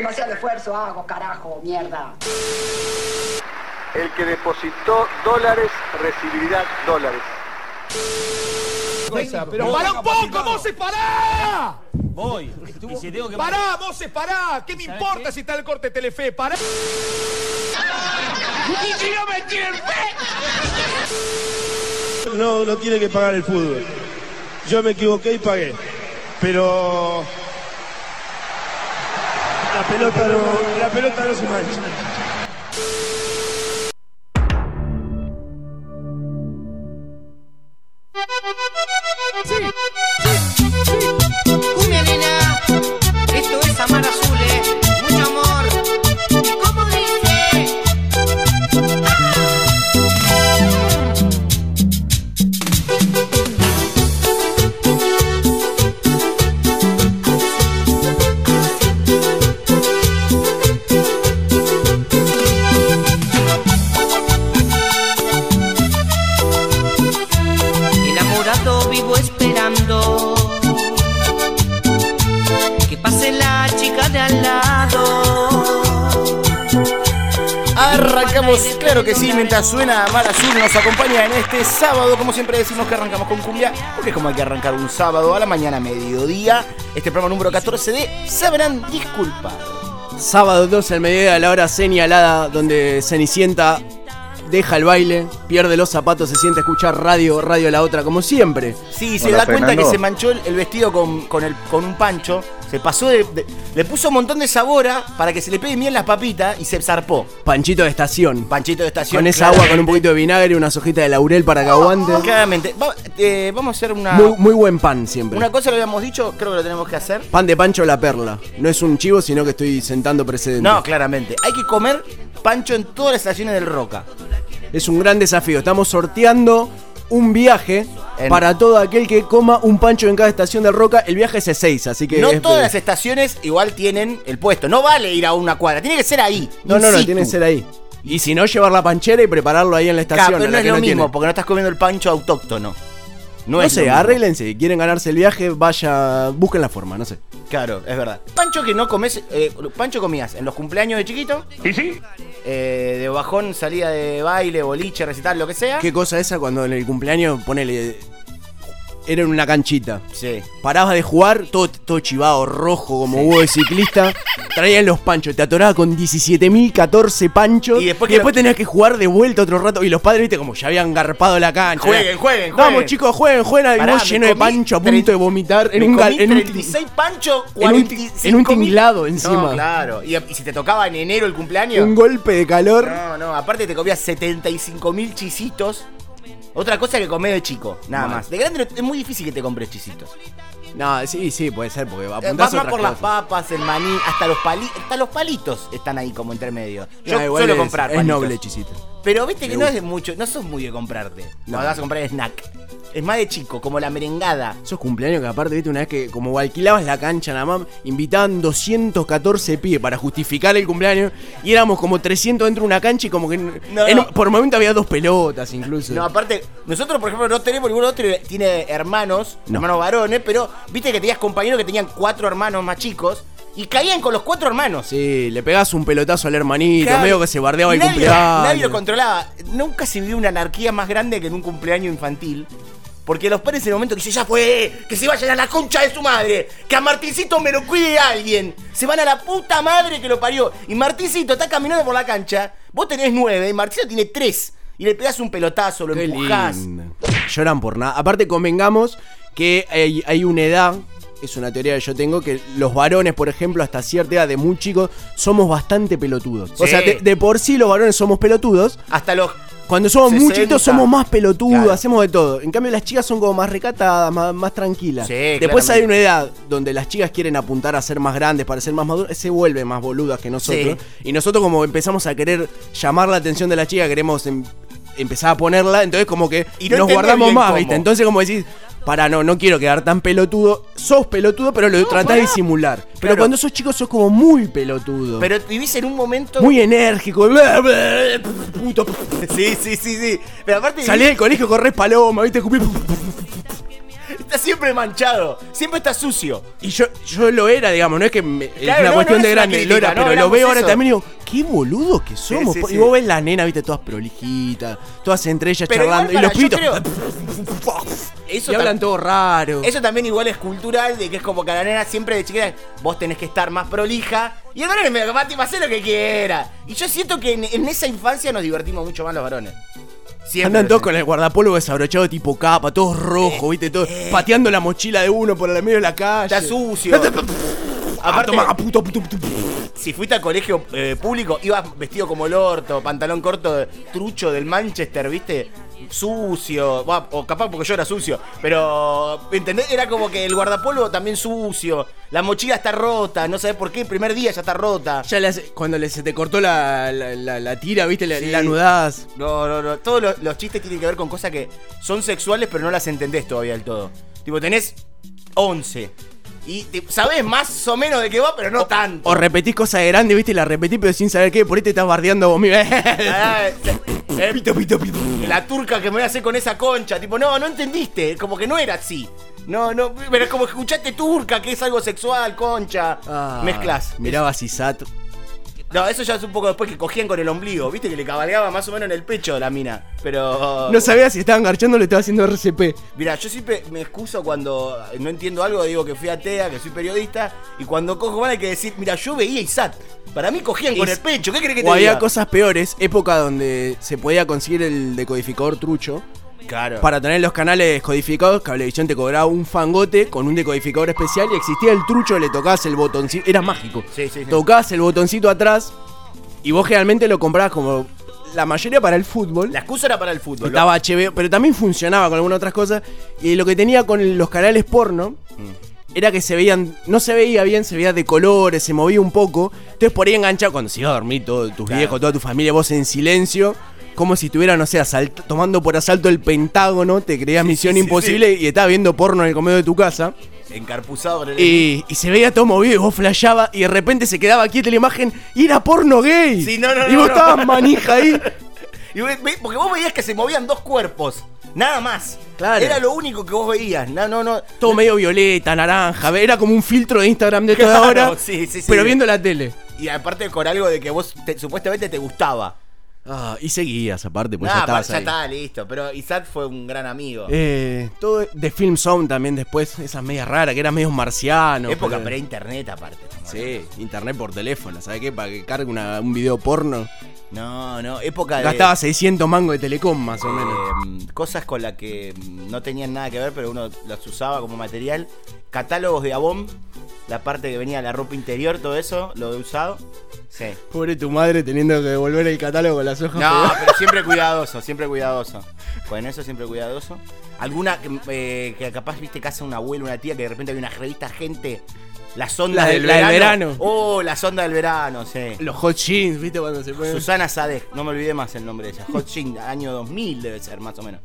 Demasiado esfuerzo hago, carajo, mierda. El que depositó dólares recibirá dólares. Pero para un poco, Moses, pará. Voy. Y si tengo que Pará, Moses, pará. ¿Qué me ¿Sabes importa qué? si está el corte de Telefe? Pará. No, no tiene que pagar el fútbol. Yo me equivoqué y pagué. Pero pelota no, la pelota no se mancha. Mientras suena Mar Azul nos acompaña en este sábado, como siempre decimos que arrancamos con cumbia, porque es como hay que arrancar un sábado a la mañana, mediodía, este programa número 14 de Sabrán Disculpar. Sábado 12 al mediodía, a la hora señalada, donde Cenicienta deja el baile, pierde los zapatos, se siente a escuchar radio, radio la otra, como siempre. Sí, se Hola, da cuenta Fernando. que se manchó el, el vestido con, con, el, con un pancho, se pasó de, de- Le puso un montón de sabora para que se le peguen bien las papitas y se zarpó. Panchito de estación. Panchito de estación. Con esa agua, con un poquito de vinagre y unas hojitas de laurel para que aguante. Claramente. Va- eh, vamos a hacer una. Muy, muy buen pan siempre. Una cosa lo habíamos dicho, creo que lo tenemos que hacer. Pan de pancho la perla. No es un chivo, sino que estoy sentando precedente. No, claramente. Hay que comer pancho en todas las estaciones del Roca. Es un gran desafío. Estamos sorteando un viaje En- para todo aquel que coma un pancho en cada estación del Roca. El viaje es E6, así que. No es- todas las estaciones igual tienen el puesto. No vale ir a una cuadra, tiene que ser ahí. No, no, no, tiene que ser ahí. Y si no, llevar la panchera y prepararlo ahí en la Claro, estación. pero no es que lo mismo, tiene. porque no estás comiendo el pancho autóctono. No, No es sé, arréglense. Quieren ganarse el viaje, vaya, busquen la forma, no sé. Claro, es verdad. Pancho que no comes. eh, pancho comías en los cumpleaños de chiquito. ¿Y sí? eh, de bajón, salida de baile, boliche, recital, lo que sea. ¿Qué cosa esa cuando en el cumpleaños, ponele. Era en una canchita. Sí. Parabas de jugar, todo, todo chivado, rojo, como huevo de ciclista. Traían los panchos, te atoraba con 17.014 panchos. Y después que después lo- tenías que jugar de vuelta otro rato. Y los padres, viste, como ya habían garpado la cancha. Jueguen, Era, jueguen, Vamos, jueguen". chicos, jueguen, jueguen. Y Pará, vos me lleno de pancho a punto de vomitar en un, comí en un 36 pancho, en un ti- 45 en un tinglado encima. No, claro. Y, y si te tocaba en enero el cumpleaños. un golpe de calor. No, no, aparte te comías 75 mil chisitos. Otra cosa que comés de chico, nada Mal. más. De grande no- es muy difícil que te compres chisitos. No, sí, sí, puede ser, porque Eh, apuntás Vas a más otras por las cosas. papas, el maní, hasta los pali hasta los palitos están ahí como intermedio. Yo No, igual suelo es- comprar Es palitos. noble, chisito. Pero viste que no es de mucho, no sos muy de comprarte. No. Vas a comprar snack. Es más de chico, como la merengada. Esos cumpleaños que aparte, viste, una vez que como alquilabas la cancha nada más, invitaban 214 pies para justificar el cumpleaños y éramos como 300 dentro de una cancha y como que No, en no. por momento había dos pelotas incluso. No, aparte, nosotros por ejemplo no tenemos ninguno otro tiene hermanos, No. hermanos varones, pero viste que tenías compañeros que tenían cuatro hermanos más chicos y caían con los cuatro hermanos. Sí, le pegás un pelotazo al hermanito, Claro, medio que se bardeaba el nadie, cumpleaños. Nadie lo controlaba. Nunca se vio una anarquía más grande que en un cumpleaños infantil. Porque los padres en el momento que dicen, ya fue, que se vayan a la concha de su madre, que a Martincito me lo cuide alguien. Se van a la puta madre que lo parió. Y Martincito está caminando por la cancha, vos tenés nueve y Martincito tiene tres. Y le pegás un pelotazo, lo Qué empujás. lindo. Lloran por nada. Aparte, convengamos que hay, hay una edad, es una teoría que yo tengo, que los varones, por ejemplo, hasta cierta edad de muy chicos, somos bastante pelotudos. O Sí. sea, de, de por sí los varones somos pelotudos. Hasta los. Cuando somos muy 60. chiquitos somos más pelotudos, Claro. hacemos de todo. En cambio las chicas son como más recatadas, más, más tranquilas. Sí, Después claramente. hay una edad donde las chicas quieren apuntar a ser más grandes, para ser más maduras, se vuelven más boludas que nosotros. Y nosotros como empezamos a querer llamar la atención de la chica, queremos em- empezar a ponerla, entonces como que Y no nos guardamos más, cómo. ¿viste? Entonces como decís, para no, no quiero quedar tan pelotudo. Sos pelotudo, pero lo tratás de simular. Pero Claro. cuando sos chico sos como muy pelotudo. Pero vivís en un momento. muy enérgico. bla, bla, puto. Sí, sí, sí, sí. Pero aparte. Salí del colegio, corres paloma, ¿viste? Escupí- Está siempre manchado, siempre está sucio. Y yo, yo lo era, digamos, no es que me- es una no, cuestión no de es grande, crítica, lo era, no, pero lo veo ahora también y digo, qué boludos que somos. sí, y vos ves la nena, viste, todas prolijitas, todas entre ellas Pero charlando. y los pibitos. Eso y hablan todo raro. Eso también igual es cultural, de que es como que a la nena siempre de chiquita vos tenés que estar más prolija. Y el varón es medio capaz, hacer lo que quiera. Y yo siento que en, en esa infancia nos divertimos mucho más los varones. Siempre. Andan todos con el guardapolvo desabrochado tipo capa, todos rojos, viste, todos pateando la mochila de uno por el medio de la calle. Está sucio. Ah, Aparte, toma, puto, puto, puto. si fuiste al colegio eh, público, ibas vestido como el orto, pantalón corto, trucho del Manchester, ¿viste? Sucio, o capaz porque yo era sucio, pero ¿entendés? Era como que el guardapolvo también sucio, la mochila está rota, no sabes por qué, el primer día ya está rota. Ya cuando se te cortó la, la, la- la tira, viste, la, Sí. la anudás. No, no, no, todos los, los chistes tienen que ver con cosas que son sexuales, pero no las entendés todavía del todo. Tipo, tenés 11 y te- sabés más o menos de qué va, pero no tanto. O repetís cosas de grande, viste, y la repetís, pero sin saber qué, por ahí te estás bardeando vos mismo. Ah, eh, pito, pito, pito. La turca que me voy a hacer con esa concha. Tipo, no, no entendiste. Como que no era así. No, no, pero es como escuchaste turca, que es algo sexual, concha. Ah, Mezclas. Miraba Sisat. No, eso ya es un poco después que cogían con el ombligo. Viste que le cabalgaba más o menos en el pecho de la mina. Pero. No sabía si estaban garchando o le estaba haciendo RCP. Mira, yo siempre me excuso cuando no entiendo algo, digo que fui a TEA, que soy periodista, y cuando cojo van hay que decir, mira, yo veía ISAT. Para mí cogían con el pecho, ¿qué crees que te O había cosas peores, época donde se podía conseguir el decodificador trucho. Claro. Para tener los canales codificados, Cablevisión te cobraba un fangote con un decodificador especial y existía el trucho, le tocabas el botoncito, era mágico. Sí, sí, sí. Tocabas el botoncito atrás y vos generalmente lo comprabas como la mayoría para el fútbol. La excusa era para el fútbol. Estaba HBO, pero también funcionaba con algunas otras cosas. Y lo que tenía con los canales porno era que se veían, no se veía bien, se veía de colores, se movía un poco. Entonces por ahí enganchado, cuando se iba a dormir todos tus Claro. viejos, toda tu familia, vos en silencio, como si estuvieran, no sé, asalt- tomando por asalto el Pentágono, te creías misión sí, sí, imposible y estabas viendo porno en el comedor de tu casa. Encarpuzado el. Y, y se veía todo movido y vos flashaba y de repente se quedaba quieta la imagen y era porno gay. Sí, no, no, y vos no. estabas manija ahí. Y ve- ve- porque vos veías que se movían dos cuerpos. Nada más. Claro. Era lo único que vos veías. No, no, no. Todo medio violeta, naranja, era como un filtro de Instagram de toda Claro, hora, sí, sí, sí. pero viendo la tele. Y aparte con algo de que vos te- supuestamente te gustaba. Ah, y seguías aparte, pues ya estabas ya ahí. está, listo. Pero Isaac fue un gran amigo. Eh, todo de Film Zone también después, esas medias raras, que eran medios marcianos. Época pero- pre-internet aparte. Sí, internet por teléfono, ¿sabes qué? Para que cargue una- un video porno. No, no, época de... Gastaba 600 mangos de telecom más o menos. eh, cosas con las que no tenían nada que ver, pero uno las usaba como material. Catálogos de Avon, la parte que venía la ropa interior, todo eso, lo he usado. Sí. Pobre tu madre teniendo que devolver el catálogo con las hojas No, pegadas. pero siempre cuidadoso, siempre cuidadoso. Con eso siempre cuidadoso. Alguna que, eh, que capaz viste casa un abuelo, una tía que de repente había una revista gente. La sonda La de- del, la del verano. verano. Oh, la sonda del verano, sí. Los hot jeans, ¿viste? Cuando se pueden. Susana Sadek, no me olvidé más el nombre de ella. Hot Jean, año 2000 debe ser más o menos.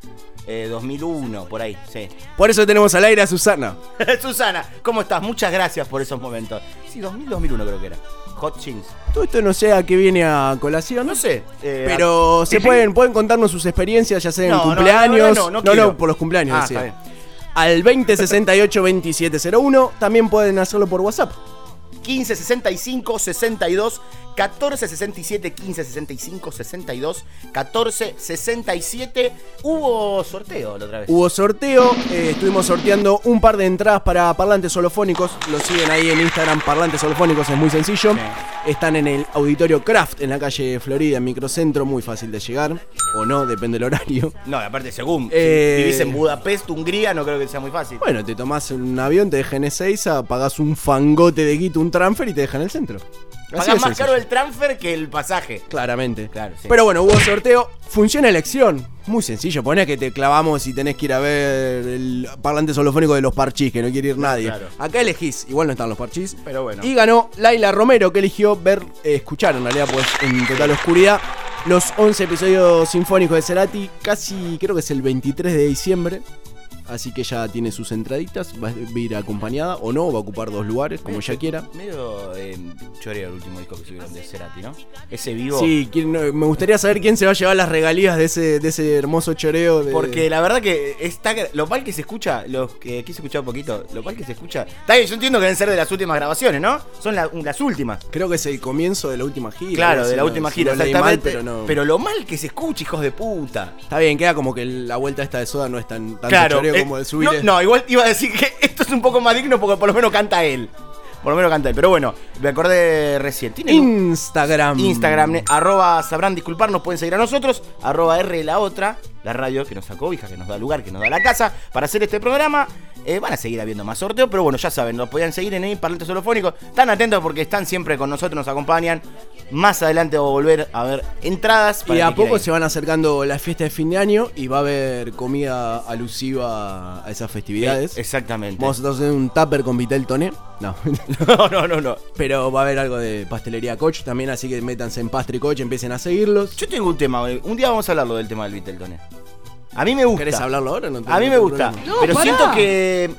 Eh, 2001, por ahí, sí. Por eso tenemos al aire a Susana. Susana, ¿cómo estás? Muchas gracias por esos momentos. Sí, 2000, 2001 creo que era. Hot Jeans. Todo esto no sé a qué viene a colación. No sé. eh, Pero se pueden, pueden contarnos sus experiencias, ya sea en No, no, cumpleaños. no, no, no quiero. por los cumpleaños, Ah, está bien. Al 2068-2701. También pueden hacerlo por WhatsApp. 15 65 62 14 67 15 65 62 14 67 hubo sorteo la otra vez Hubo sorteo, eh, estuvimos sorteando un par de entradas para parlantes holofónicos. Lo siguen ahí en Instagram, parlantes holofónicos, es muy sencillo. Están en el auditorio Craft, en la calle Florida, en Microcentro, muy fácil de llegar. O no, depende del horario. no aparte según Eh, si vivís en Budapest Hungría no creo que sea muy fácil Bueno, te tomás un avión, te dejan en Ezeiza, pagás un fangote de guito, un transfer y te dejan en el centro. Así más sencillo. caro el transfer que el pasaje Claramente. Claro, sí. Pero bueno, hubo sorteo. Funciona elección. Muy sencillo. Poné que te clavamos y tenés que ir a ver el parlante solofónico de los parchís, que no quiere ir nadie. claro. Acá elegís. Igual no están los parchís. Pero bueno. Y ganó Laila Romero, que eligió ver, eh, escuchar en realidad, pues en total oscuridad, los 11 episodios sinfónicos de Cerati. Casi, creo que es el 23 de diciembre. Así que ya tiene sus entraditas, va a ir acompañada o no, va a ocupar dos lugares, como ella quiera. Medio eh, choreo el último disco que subieron de Cerati, ¿no? Ese vivo. Sí, ¿quién- no, me gustaría saber quién se va a llevar las regalías de ese, de ese hermoso choreo. De... Porque la verdad que está lo mal que se escucha, los que quise escuchar un poquito, lo mal que se escucha. Está bien, yo entiendo que deben ser de las últimas grabaciones, ¿no? Son la- las últimas. Creo que es el comienzo de la última gira. Claro, de la no- última gira, lo leí mal, exactamente. pero no. lo mal que se escucha, hijos de puta. Está bien, queda como que la vuelta esta de soda no es tan tanto Claro, choreo eh, como de subir. no, no, igual iba a decir que esto es un poco más digno porque por lo menos canta él. Por lo menos canta él. Pero bueno, me acordé recién. ¿Tienen un- Instagram. Instagram, eh, arroba sabrán disculparnos, pueden seguir a nosotros, arroba R la otra, la radio que nos sacó hija, que nos da lugar, que nos da la casa para hacer este programa. Eh, van a seguir habiendo más sorteos, pero bueno, ya saben, nos podían seguir en el Parlantes Solofónicos. Están atentos porque están siempre con nosotros, nos acompañan. Más adelante vamos a volver a ver entradas. Y a poco se van acercando las fiestas de fin de año y va a haber comida alusiva a esas festividades. Eh, exactamente. Vamos a hacer un tupper con Vitel Toné. No. No, no, no, no. Pero va a haber algo de pastelería Coach también, así que métanse en Pastry Coach, empiecen a seguirlos. Yo tengo un tema, eh, un día vamos a hablarlo del tema del Viteltoné. A mí me gusta. ¿Querés hablarlo ahora? No A mí me gusta. No, pero pará. siento que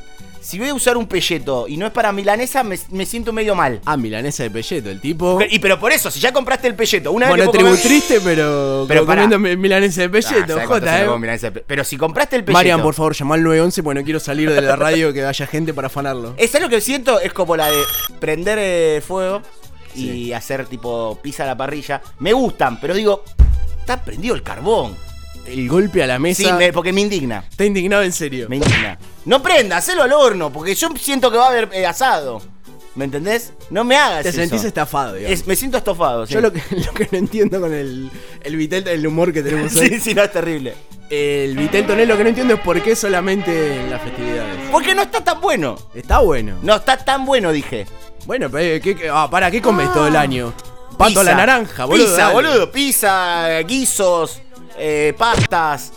si voy a usar un pelleto y no es para milanesa, me, me siento medio mal. Ah, milanesa de pelleto, el tipo. Y pero por eso, si ya compraste el pelleto, una Bueno, vez que tribu comer- triste, pero, Pero comiendo mi- milanesa de Ah, pelleto, ¿sabes cuánto jota, eh. milanesa de pe- Pero si compraste el pelleto. Marian, por favor, llama al 911, porque no quiero salir de la radio que haya gente para afanarlo. Es lo que siento, es como la de prender eh, fuego y hacer tipo pizza a la parrilla. Me gustan, pero digo, está prendido el carbón. El golpe a la mesa. Sí, me- porque me indigna. Está indignado en serio. Me indigna. No prenda, hacelo al horno, porque yo siento que va a haber eh, asado. ¿Me entendés? No me hagas Te eso. sentís estafado, digamos. Es- me siento estofado. sí. Yo lo que, lo que no entiendo con el, el Vitel, el humor que tenemos hoy. Sí, sí, no, es terrible. El Vitel Tonel lo que no entiendo es por qué solamente en las festividades. Porque no está tan bueno. Está bueno. No está tan bueno, dije. Bueno, pero eh, ¿qué, qué- ah, para, ¿qué comes todo el año? Pato a la naranja, boludo. Pizza, dale. boludo. Pizza, guisos, eh, pastas,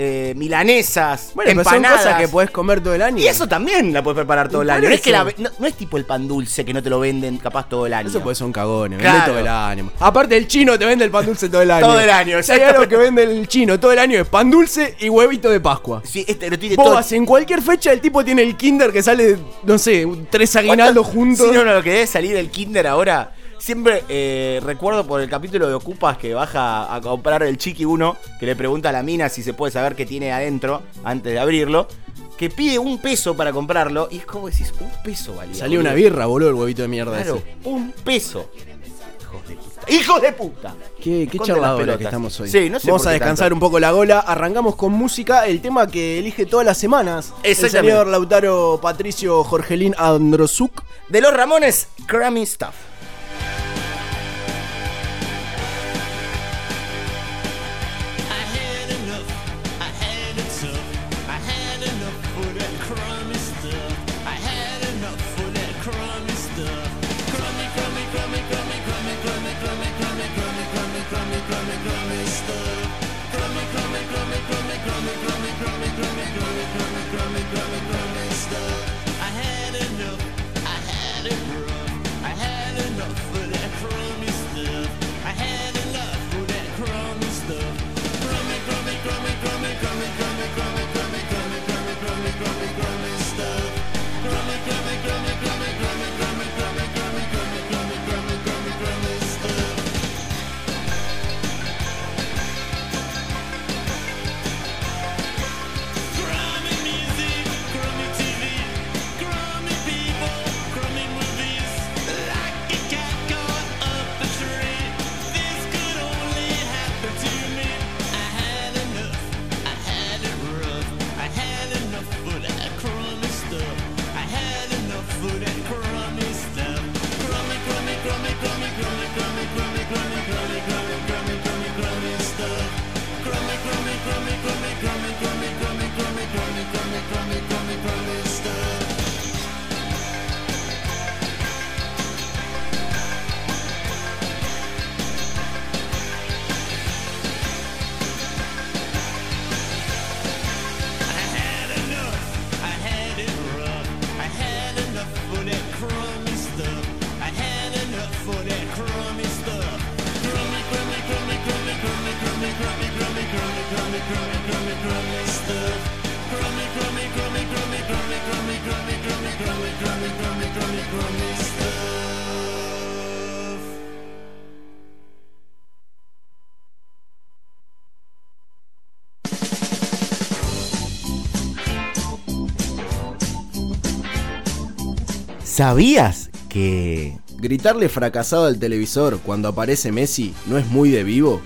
eh, milanesas, Bueno, pero empanadas. son cosas que podés comer todo el año. Y eso también la puedes preparar todo el año. No es, que la- no, no es tipo el pan dulce que no te lo venden capaz todo el año. Eso puede ser un cagón, vende Claro. todo el año. Aparte, el chino te vende el pan dulce todo el año. Todo el año, Si hay algo que vende el chino todo el año es pan dulce y huevito de Pascua. Sí, este lo tiene Vos todo. vas en cualquier fecha, el tipo tiene el kinder que sale, no sé, tres aguinaldos ¿Cuánto- juntos. Sí, no, no, lo que debe salir el Kinder ahora. Siempre eh, recuerdo por el capítulo de Ocupas que baja a comprar el Chiqui 1, que le pregunta a la mina si se puede saber qué tiene adentro antes de abrirlo. Que pide un peso para comprarlo y es como decís, un peso valía. Salió una birra, boludo, el huevito de mierda Claro, ese. un peso. Hijos de puta. ¡Hijos de puta! Qué, qué charladora que estamos hoy. Sí, no sé Vamos a descansar tanto. un poco la gola. Arrancamos con música, el tema que elige todas las semanas. El Exactamente. señor Lautaro Patricio Jorgelín Androsuk. De los Ramones, Crummy Stuff. ¿Sabías que Gritarle fracasado al televisor cuando aparece Messi no es muy de vivo.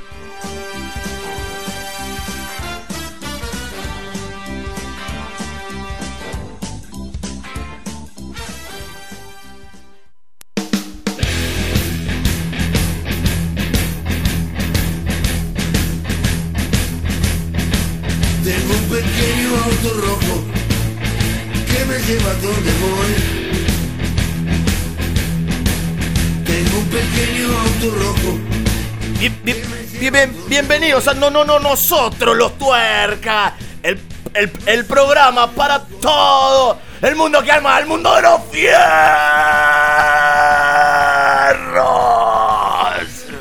No, no, no, nosotros los tuerca. El, el- el programa para todo el mundo que arma el mundo de los fierros.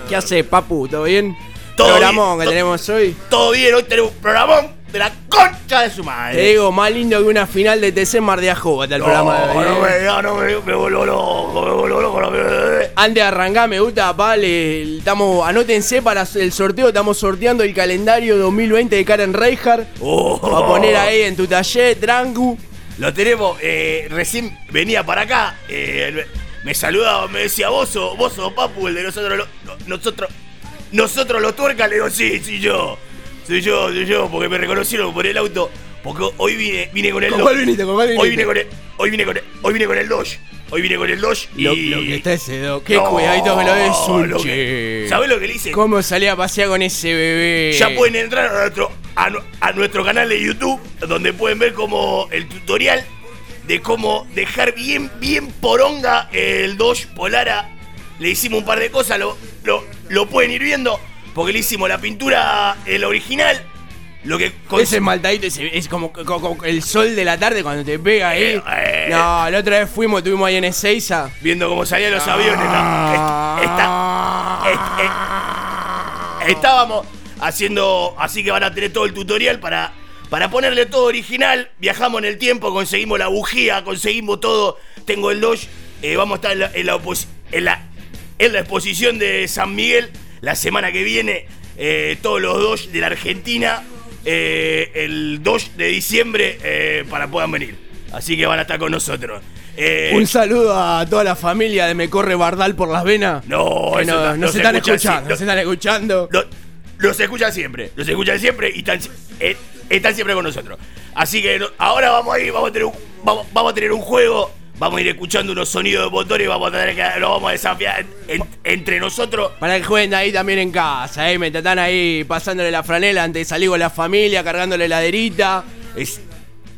¿Qué hace, papu? ¿Todo bien? Todo Programón bien, que tenemos hoy. Todo bien, hoy tenemos un programón de la concha de su Te madre. digo, más lindo que una final de TC Mar de Ajó, está el programa de hoy. no, no ¿eh? me, no, no me, me vuelvo loco, me vuelvo loco. no me- Antes de arrancar, me gusta, vale, estamos, anótense para el sorteo, estamos sorteando el calendario 2020 de Karen Reinhardt. Oh. Va a poner ahí en tu taller, Drangu. Lo tenemos, eh, recién venía para acá, eh, me, saludaba, me decía, vos sos, vos sos Papu, el de nosotros, nosotros, nosotros los tuercas, le digo, sí, sí yo, soy yo, soy yo, porque me reconocieron por el auto, porque hoy vine, vine con el ¿Con Dodge. cuál viniste? ¿Con cuál Hoy vine con el, hoy vine con el, hoy vine con el Dodge, hoy vine con el Dodge y... Lo, lo que está ese do. Qué No, cuidadito que lo ves, un lo che. que- ¿Sabés lo que le hice? ¿Cómo salía a pasear con ese bebé? Ya pueden entrar a nuestro, a, a nuestro canal de YouTube, donde pueden ver como el tutorial de cómo dejar bien, bien poronga el Dodge Polara. Le hicimos un par de cosas, lo, lo, lo pueden ir viendo, porque le hicimos la pintura, el original. Lo que con- Ese maltadito ese- es como, co- co- el sol de la tarde cuando te pega ahí. Eh, eh. No, la otra vez fuimos, estuvimos ahí en Ezeiza. viendo cómo salían los aviones. ¿no? Est- está- est- est- estábamos haciendo, así que van a tener todo el tutorial para, para ponerle todo original. Viajamos en el tiempo, conseguimos la bujía, conseguimos todo. Tengo el Dodge, eh, vamos a estar en la, en la en la- en la exposición de San Miguel la semana que viene. eh, todos los Dodge de la Argentina, eh, el 2 de diciembre, eh, para puedan venir. Así que van a estar con nosotros. Eh, Un saludo a toda la familia de Me Corre Bardal por las venas. No, Que eso no, no- se se están escucha escuchando, no se están escuchando. Lo- los escuchan siempre, los escuchan siempre y están, eh, están siempre con nosotros. Así que ahora vamos a ir, vamos a tener un, vamos, vamos a tener un juego, vamos a ir escuchando unos sonidos de motores y vamos a tener que, lo vamos a desafiar en- entre nosotros. Para que jueguen ahí también en casa, eh. Me están ahí pasándole la franela antes de salir con la familia, cargándole la heladerita, Es,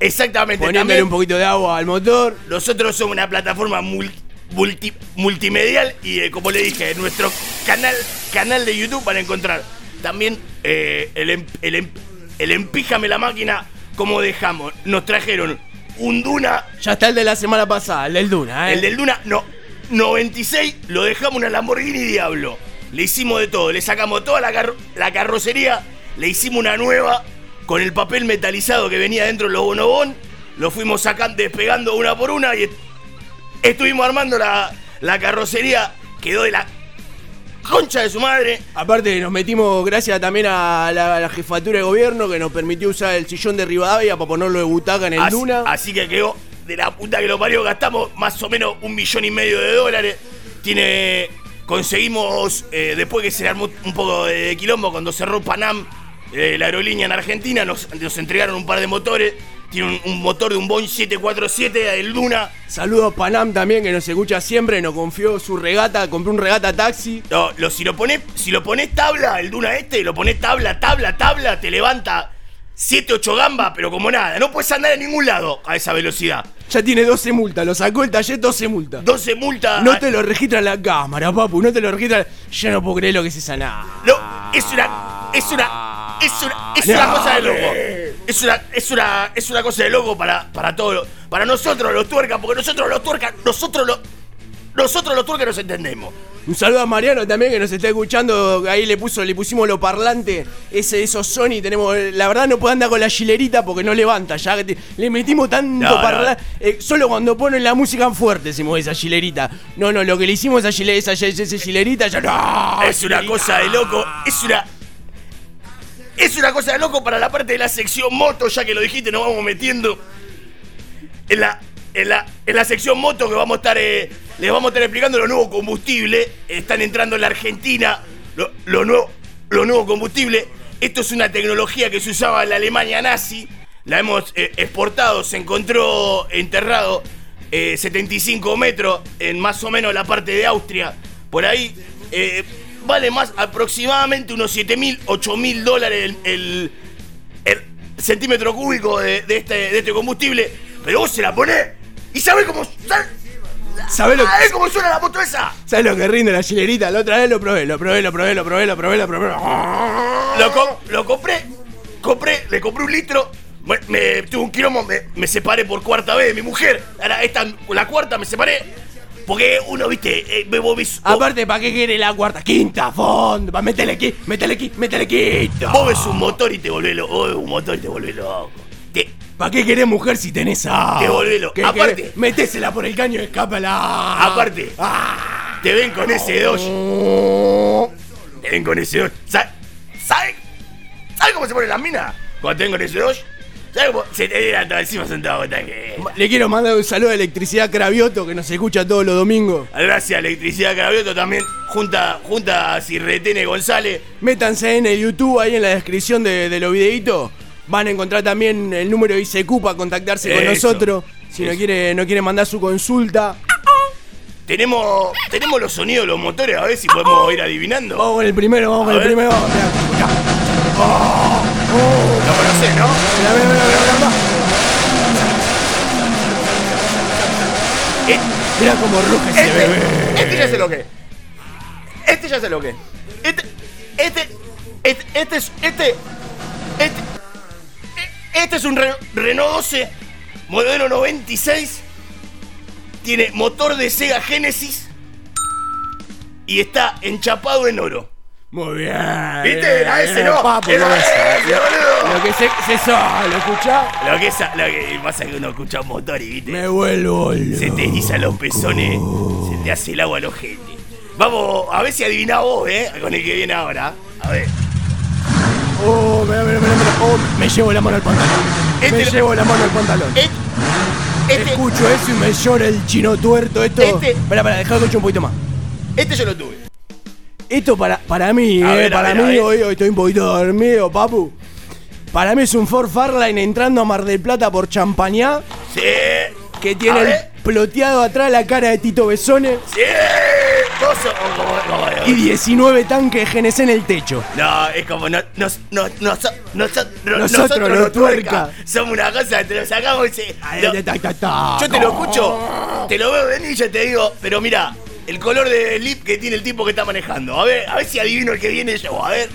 exactamente. poniéndole también un poquito de agua al motor. Nosotros somos una plataforma mul- multi- multimedial y eh, como le dije, en nuestro canal, canal de YouTube van a encontrar también eh, el, em- el, em- el empíjame la máquina, como dejamos. Nos trajeron un Duna Ya está el de la semana pasada, el del Duna, eh. El del Duna, no, 96, lo dejamos una Lamborghini Diablo. Le hicimos de todo, le sacamos toda la, la carrocería, le hicimos una nueva con el papel metalizado que venía dentro de los bonobón. Lo fuimos sacando, despegando una por una y est- estuvimos armando la, la carrocería. Quedó de la concha de su madre. Aparte nos metimos gracias también a la, a la jefatura de gobierno que nos permitió usar el sillón de Rivadavia para ponerlo de butaca en el Así, Duna. así que quedó de la puta que lo parió. Gastamos más o menos un millón y medio de dólares. Tiene. Conseguimos, eh, después que se armó un poco de quilombo, cuando cerró Panam, eh, la aerolínea en Argentina, nos, nos entregaron un par de motores. Tiene un, un motor de un Boeing 747 del Luna. Saludos a Panam también que nos escucha siempre, nos confió su regata, compró un regata taxi. No, lo, si lo pones si lo pones tabla, el Duna este, lo pones tabla, tabla, tabla, te levanta 7, 8 gambas, pero como nada. No puedes andar en ningún lado a esa velocidad. Ya tiene 12 multas, lo sacó el taller 12 multas. 12 multas. No te lo registra la cámara, papu, no te lo registra. Yo no puedo creer lo que es esa nada. No, es una. Es una. Es una, es una cosa de loco. Es una, es una, es una cosa de loco para, para todo. Para nosotros los tuercas, porque nosotros los tuercas, nosotros los. nosotros los turcos nos entendemos. Un saludo a Mariano también que nos está escuchando. Ahí le puso, le pusimos lo parlante. Ese, esos Sony tenemos. La verdad no puede andar con la chilerita porque no levanta. Ya que te- le metimos tanto No, no. parlante. solo cuando ponen la música fuerte mueve esa chilerita. No, no, lo que le hicimos a esa, chile- esa, esa- esa chilerita ya no. es una cosa de loco. Es una. Es una cosa de loco para la parte de la sección moto, ya que lo dijiste, nos vamos metiendo en la, en la, en la sección moto que vamos a estar, eh, les vamos a estar explicando los nuevos combustibles. Están entrando en la Argentina los lo nuevo, los nuevos combustibles. Esto es una tecnología que se usaba en la Alemania nazi. La hemos eh, exportado, se encontró enterrado eh, 75 metros en más o menos la parte de Austria. Por ahí eh, vale más aproximadamente unos 7 mil, 8 mil dólares el, el- centímetro cúbico de este, de este combustible. Pero vos se la ponés y sabés cómo, sabés, ¿Sabés lo, sabés cómo suena la moto esa. ¿sabés lo que rinde la chilerita? La otra vez lo probé, lo probé, lo probé, lo probé, lo probé, lo probé. Lo, co- lo compré, compré, le compré un litro. Me, me- tuve un quilombo, me, me separé por cuarta vez de mi mujer. Ahora esta, la cuarta me separé. Porque uno, viste, eh, me vos ves, vos- Aparte, ¿para qué quiere la cuarta? Quinta, fondo. Pa, métele aquí, métele aquí, métele quinta. vos ves un motor y te volvés loco. Vos ves un motor y te volvés loco. ¿Para qué querés mujer si tenés a? Te. ¿Qué Aparte- querés? Metésela por el caño y escápala. Aparte, te ven con ese Dodge. Te ven con ese Dodge. ¿Sabes sabe, sabe cómo se pone la mina? Cuando te ven con ese Dodge. ¿Sabes cómo? Se te viene todo encima sentado tanque. Le quiero mandar un saludo a Electricidad Cravioto que nos escucha todos los domingos. Gracias, Electricidad Carabioto también. Junta, junta a Sirretene González. Métanse en el YouTube, ahí en la descripción de, de los videitos. Van a encontrar también el número ICQ para contactarse con nosotros. Si no quiere, no quiere mandar su consulta. Tenemos, tenemos los sonidos de los motores, a ver si podemos ir adivinando. Vamos con el primero, vamos A con el primero. Mirá, escuchá. Lo conocés, ¿no? Mirá, mirá, mirá, mirá. Eh, cómo ruge ese bebé. Este, este ya sé lo que es. Este ya sé lo que es. Este, este, este, este es, este, este, este es un Re- Renault 12, modelo 96. Tiene motor de Sega Genesis y está enchapado en oro. Muy bien. ¿Viste? Era ese, ¿no? papo, Era lo ese, boludo. Lo que se, se solo, ¿escuchá? Lo que, es, lo que pasa es que uno escucha un motor y viste. Me vuelvo Se te erizan los pezones, se te hace el agua al ojete. Vamos, a ver si adivinás vos, ¿eh? Con el que viene ahora. A ver. Oh, mirá, mirá, mirá. Oh, me llevo la mano al pantalón. Este me lo- llevo la mano al pantalón. Este, este, Escucho eso y me llora el chino tuerto. Esto. Este- Espera, para, dejar escuchar un poquito más. este yo lo tuve. Esto para, para mí, eh, ver, para ver, mí, hoy, hoy estoy un poquito dormido, papu. Para mí es un Ford Fairline entrando a Mar del Plata por Champañá, Sí. que tiene el. Ploteado atrás la cara de Tito Besone Sí. Oh, y 19 tanques GNC en el techo. No, es como no, nos, no, noso- noso- no- Nosotros los tuerca. Somos una cosa, te lo sacamos y Yo te lo escucho, te lo veo venir y yo te digo, pero mira, el color de lip que tiene el tipo que está manejando. A ver, a ver si adivino el que viene yo, a ver.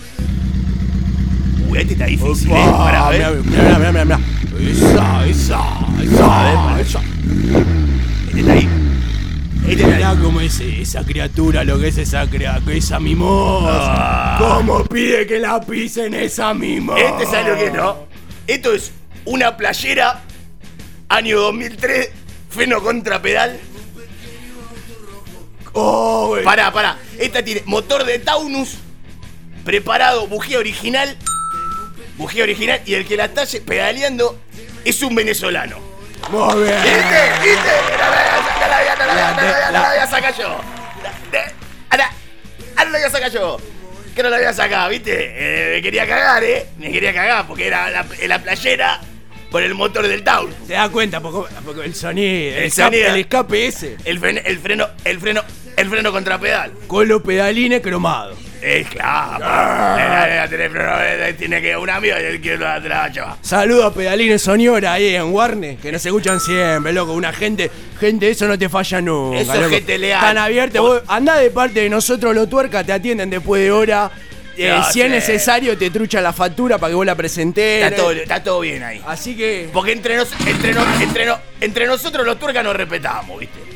Uy, este está difícil, eh. Pará, a ver. mira, mira, mira, mira. Esa, esa, esa, esa. Este está ahí. Este Mirá cómo es esa criatura, lo que es esa criatura, esa mimosa. ¿Cómo pide que la pisen esa mimosa? Este sabe lo que es, ¿no? Esto es una playera, año 2003, freno contra pedal. Oh. Pará, pará. Esta tiene motor de Taunus, preparado, bujía original. Bujía original y el que la está pedaleando es un venezolano. Muy bien. ¿Viste? ¿Viste? No la voy a sacar, la voy a- no la voy a- sacar yo. Ahora, ahora la voy a sacar yo. Que no la voy a sacar, ¿viste? Eh, me quería cagar, ¿eh? Me quería cagar porque era la, la playera por el motor del Taunus. Se da cuenta, porque, porque el sonido, el, El escape, sonido. el escape ese, El, fren- el freno, el freno, el freno contra pedal. con los pedalines cromados. Es claro. Eh, eh, tiene eh, que un amigo el que lo atrás, chaval. Saludos pedalines Soñora ahí en Warne, que nos escuchan siempre, loco. Una gente, gente, eso no te falla nunca. Eso es gente leal. Están abiertos, vos andá de parte de nosotros, los tuercas, te atienden después de hora. Eh, No, si es necesario, te trucha la factura para que vos la presentes. Está todo, está todo bien ahí. Así que. Porque entre, nos, entre, nos- entre, nos- entre nosotros los tuercas nos respetamos, ¿viste?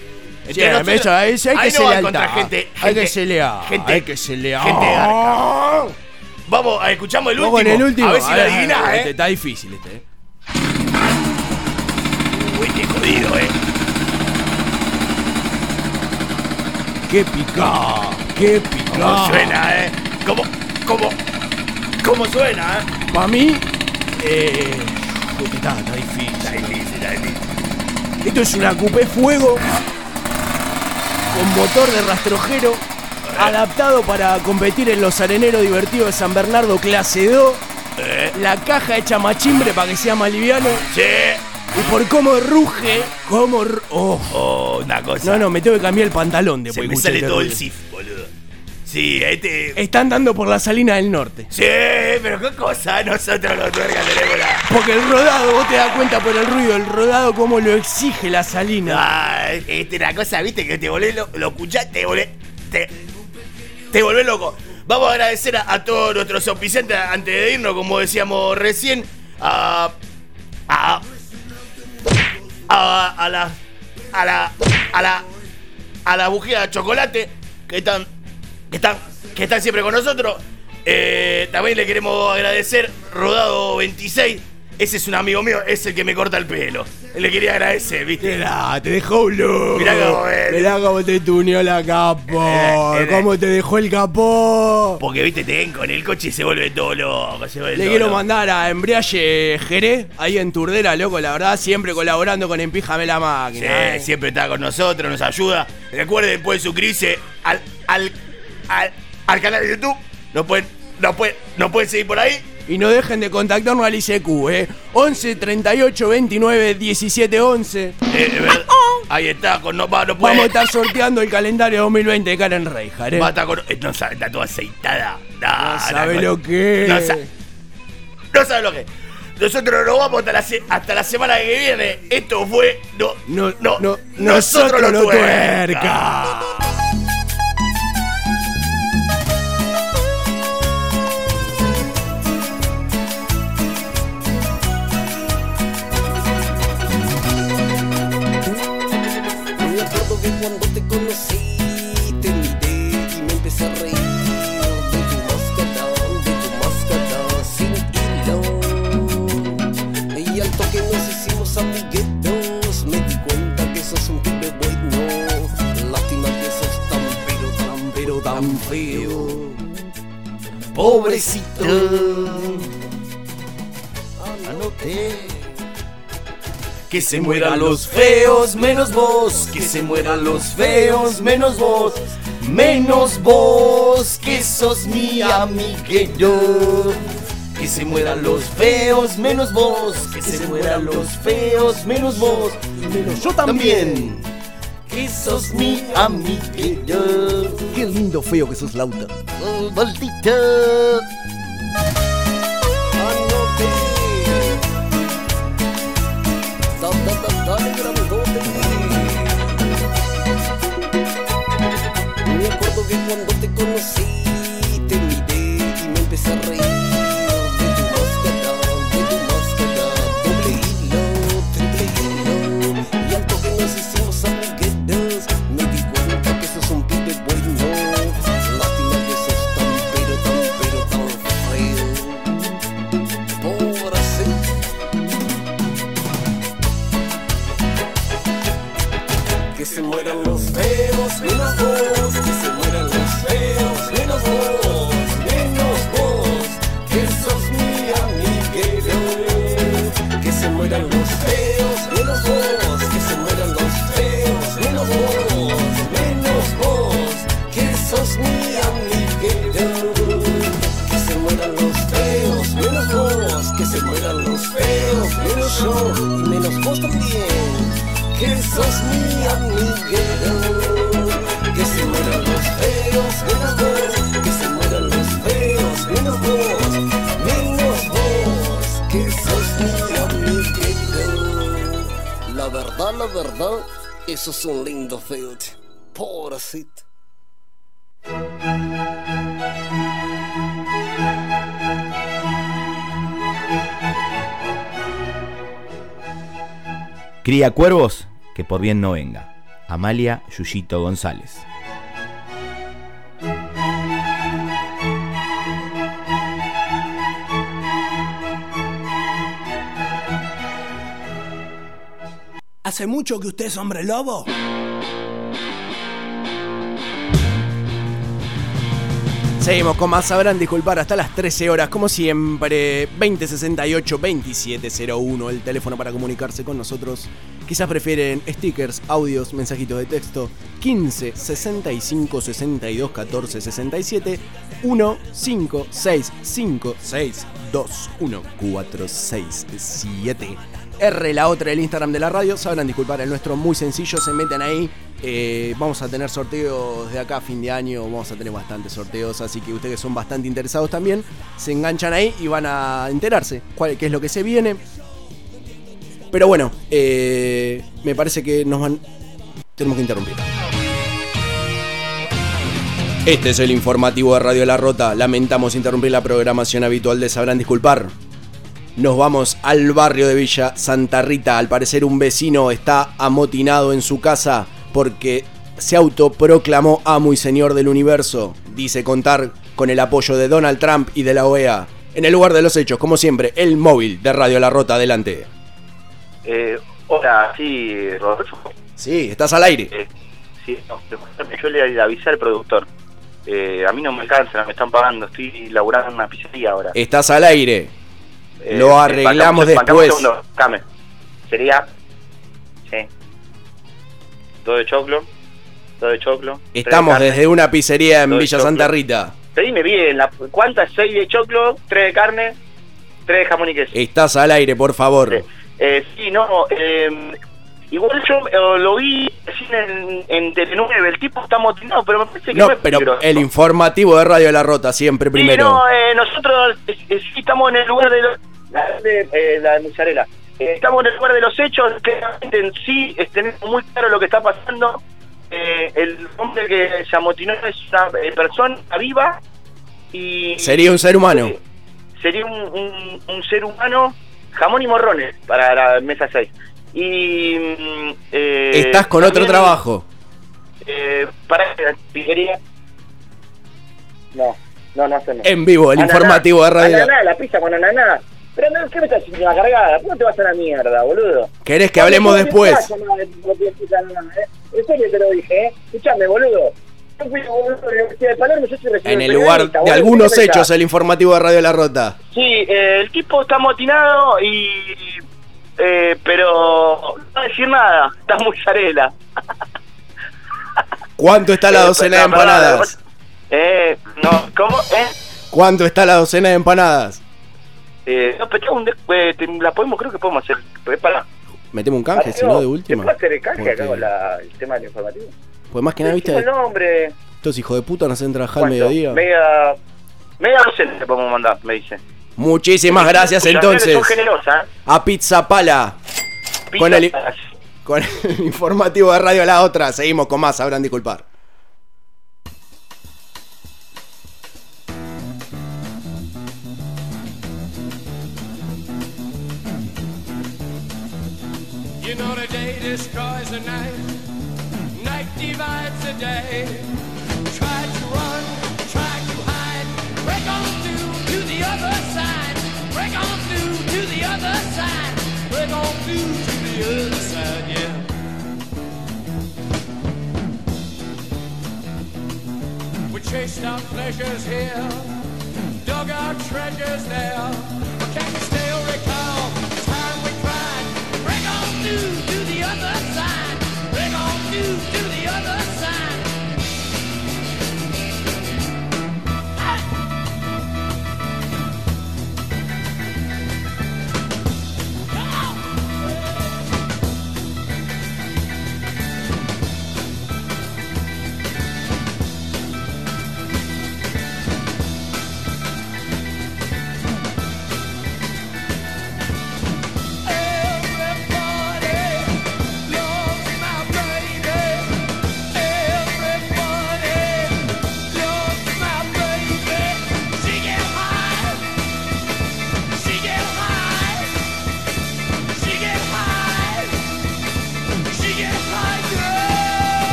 Entre Bien, nosotros- eso, ahí sí hay que no lealtad. contra gente, Hay que ser leal, gente- hay que ser leal. gente garca. Vamos, a- escuchamos el Vamos último. el último. A ver si lo adivinás, este eh. Está difícil este, eh. Uy, qué jodido, eh. Qué pica, qué pica. ¿Cómo suena, eh? ¿Cómo, cómo, cómo suena, eh? Para mí, eh, está difícil. Está difícil, está difícil. Esto es una coupé fuego con motor de rastrojero adaptado para competir en los areneros divertidos de San Bernardo clase 2. Eh, La caja hecha machimbre para que sea más liviano. sí. Y por cómo ruge, cómo... Oh. Oh, una cosa. No, no, me tengo que cambiar el pantalón Se después. me de escuchar sale todo el sif, boludo. Sí, este. Están dando por la salina del norte. Sí, pero qué cosa. Nosotros los tuercas tenemos la. Porque el rodado, vos te das cuenta por el ruido, el rodado como lo exige la salina. Ah, este, una cosa, viste, que te volvés lo, lo escuchás, te volvés. Te, te volvés loco. Vamos a agradecer a, a todos nuestros auspiciantes antes de irnos, como decíamos recién. A. A. A, a la. A la. A la. A la bujía de chocolate. Que están. Que están. Que están siempre con nosotros. Eh, también le queremos agradecer Rodado 26. Ese es un amigo mío, es el que me corta el pelo. Le quería agradecer, ¿viste? Mirá, te dejó un look. Mirá cómo es. Mirá cómo te tuneó la capa. Eh, eh, cómo te dejó el capó. Porque, viste, te ven con el coche y se vuelve todo loco. Se vuelve Le todo quiero loco. mandar a Embriaje Jerez, ahí en Turdera, loco, la verdad, siempre colaborando con Empíjame la Sí, máquina. eh. siempre está con nosotros, nos ayuda. Recuerden, pueden suscribirse al, al, al, al canal de YouTube. Nos pueden, nos pueden, nos pueden seguir por ahí. Y no dejen de contactarnos al ICQ, eh. 11 38 29 17 11. Eh, de verdad, ahí está, con, no, va, no puede, Vamos a estar sorteando el calendario 2020 de Karen Reijar, eh. va a estar con- eh, no sabe, está toda aceitada. No, No sabe no, lo que no es. sa- No sabe lo que es. Nosotros nos vamos hasta la, se- hasta la semana que viene. Esto fue. No, No, no, no, nosotros, nosotros lo lo tuerca. Conocí te miré y me empecé a reír de tu máscara, de tu máscara sin hilo. Y al toque nos hicimos amiguetos, me di cuenta que sos un pibe bueno. Lástima que sos tan pero tan pero tan feo. Pobrecito. Que se mueran los feos menos vos, que se mueran los feos menos vos, menos vos, que sos mi amiguero. Que se mueran los feos menos vos, que se mueran los feos menos vos, y menos yo también. Que sos mi amiguero. Qué lindo feo que sos Lauta. Oh, maldita. Me La verdad, eso es un lindo feo. Pobrecito. Cría cuervos, que por bien no venga. Amalia Yuyito González. ¿Hace mucho que usted es hombre lobo? Seguimos con más, sabrán disculpar hasta las 13 horas, como siempre, 2068-2701, el teléfono para comunicarse con nosotros. Quizás prefieren stickers, audios, mensajitos de texto, 15 65 62 14 67 1 5 6 5 6 2 1 4 6 7 R, la otra, el Instagram de la radio. Sabrán disculpar el nuestro, muy sencillo. Se meten ahí. Eh, vamos a tener sorteos de acá a fin de año. Vamos a tener bastantes sorteos. Así que ustedes son bastante interesados también. Se enganchan ahí y van a enterarse cuál, qué es lo que se viene. Pero bueno, eh, me parece que nos van. Tenemos que interrumpir. Este es el informativo de Radio La Rota. Lamentamos interrumpir la programación habitual de Sabrán Disculpar. Nos vamos al barrio de Villa Santa Rita. Al parecer un vecino está amotinado en su casa porque se autoproclamó amo y señor del universo. Dice contar con el apoyo de Donald Trump y de la OEA. En el lugar de los hechos, como siempre, el móvil de Radio La Rota. Adelante. Eh, hola, sí, Rodolfo. Sí, estás al aire. Eh, sí, no, yo le avisé al productor. Eh, a mí no me alcanza, me están pagando. Estoy laburando en una pizzería ahora. Estás al aire. Eh, Lo arreglamos un después. segundo. Sería. Sí. Dos de choclo. Dos de choclo. de Estamos desde una pizzería en Villa choclo. Santa Rita. Pedime bien, la, ¿cuántas? Seis de choclo, tres de carne, tres de jamón y queso. Estás al aire, por favor. Eh, sí, no, eh, igual yo eh, lo vi en, en Telenueve, el tipo está motinado, pero me parece que no, No, es pero peligroso. el informativo de Radio La Rota, siempre Sí, primero. no, eh, nosotros eh, sí estamos en el lugar de los... La de, eh, la de mozzarella. Eh, estamos en el lugar de los hechos, claramente en sí eh, tenemos muy claro lo que está pasando. Eh, el hombre que se amotinó es una eh, persona viva y... Sería un ser humano. sería un, un- un ser humano jamón y morrones para la mesa 6 y mm, eh, Estás con otro trabajo. eh, para la pizzería no no no hacemos En vivo, el Ananá, informativo de Radio ananá, la pizza con ananá pero no, ¿qué me estás haciendo una cargada? ¿Cómo te vas a la mierda, boludo? ¿Querés que hablemos ¿Cómo te después? eh? En serio te lo dije, ¿eh? Escuchame, boludo. Yo fui boludo, de la Universidad de Palermo, yo soy En el lugar de algunos ¿qué te hechos, el informativo de Radio La Rota. Sí, eh, el tipo está motinado y... Eh, pero no va a decir nada, está muy zarela. ¿Cuánto está la docena de empanadas? Eh, no, ¿cómo? ¿Eh? ¿Cuánto está la docena de empanadas? Eh, no, pero un eh, te- la podemos, creo que podemos hacer. Eh, pará. Metemos un canje, si no, de última. ¿Te puedo hacer el canje acá con la, el tema del informativo? Pues más que nada, viste, el nombre. estos hijos de puta nos hacen trabajar al mediodía. Media... Media docena te podemos mandar, me dice. Muchísimas gracias entonces ¿eh? a Pizza Pala. Pizza Con el, Pala. con el informativo de Radio La Otra. Seguimos con más, sabrán disculpar. Destroys the night, night divides the day. Try to run, try to hide, break on through to the other side, break on through to the other side, break on through to the other side, yeah. We chased our pleasures here, dug our treasures there. But can you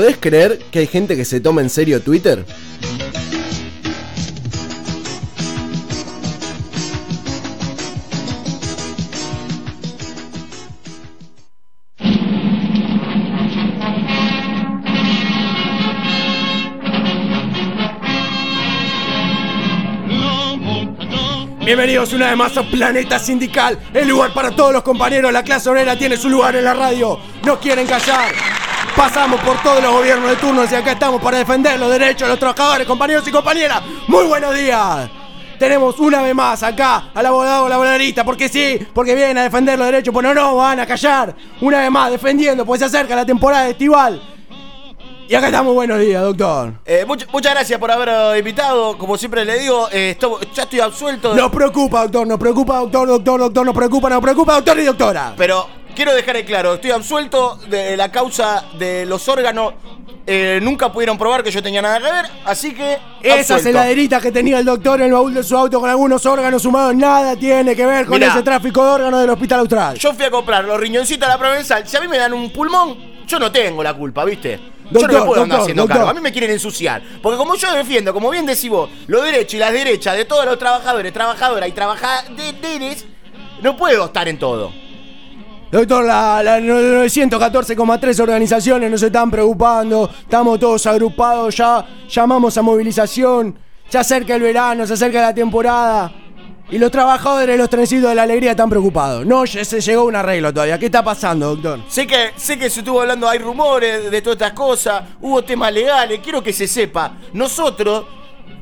¿Podés creer que hay gente que se toma en serio Twitter? Bienvenidos una vez más a Planeta Sindical, el lugar para todos los compañeros. La clase obrera tiene su lugar en la radio. No quieren callar. Pasamos por todos los gobiernos de turno y acá estamos para defender los derechos de los trabajadores, compañeros y compañeras. Muy buenos días. Tenemos una vez más acá al abogado laboralista, porque sí, porque vienen a defender los derechos, pues no nos van a callar. Una vez más defendiendo, pues se acerca la temporada estival. Y acá estamos, buenos días, doctor. Eh, much- muchas gracias por haber eh, invitado. Como siempre le digo, eh, ya estoy absuelto. de- Nos preocupa, doctor, nos preocupa, doctor, doctor, doctor, nos preocupa, nos preocupa, doctor y doctora. Pero quiero dejar en claro, estoy absuelto de la causa de los órganos. Eh, nunca pudieron probar que yo tenía nada que ver, así que. Esas absuelto. heladeritas que tenía el doctor en el baúl de su auto con algunos órganos humanos, nada tiene que ver con Mirá. ese tráfico de órganos del Hospital Austral. Yo fui a comprar los riñoncitos a la Provenzal. Si a mí me dan un pulmón, yo no tengo la culpa, ¿viste? yo no me puedo andar haciendo doctor. cargo. A mí me quieren ensuciar. Porque como yo defiendo, como bien decís vos, los derechos y las derechas de todos los trabajadores, trabajadoras y trabajadores, no puedo estar en todo. Doctor, la, la 914,3 organizaciones nos están preocupando, estamos todos agrupados, ya llamamos a movilización, se acerca el verano, se acerca la temporada. Y los trabajadores de los trencitos de la alegría están preocupados. No se llegó un arreglo todavía. ¿Qué está pasando, doctor? Sé que, sé que se estuvo hablando, hay rumores de todas estas cosas, hubo temas legales, quiero que se sepa, nosotros,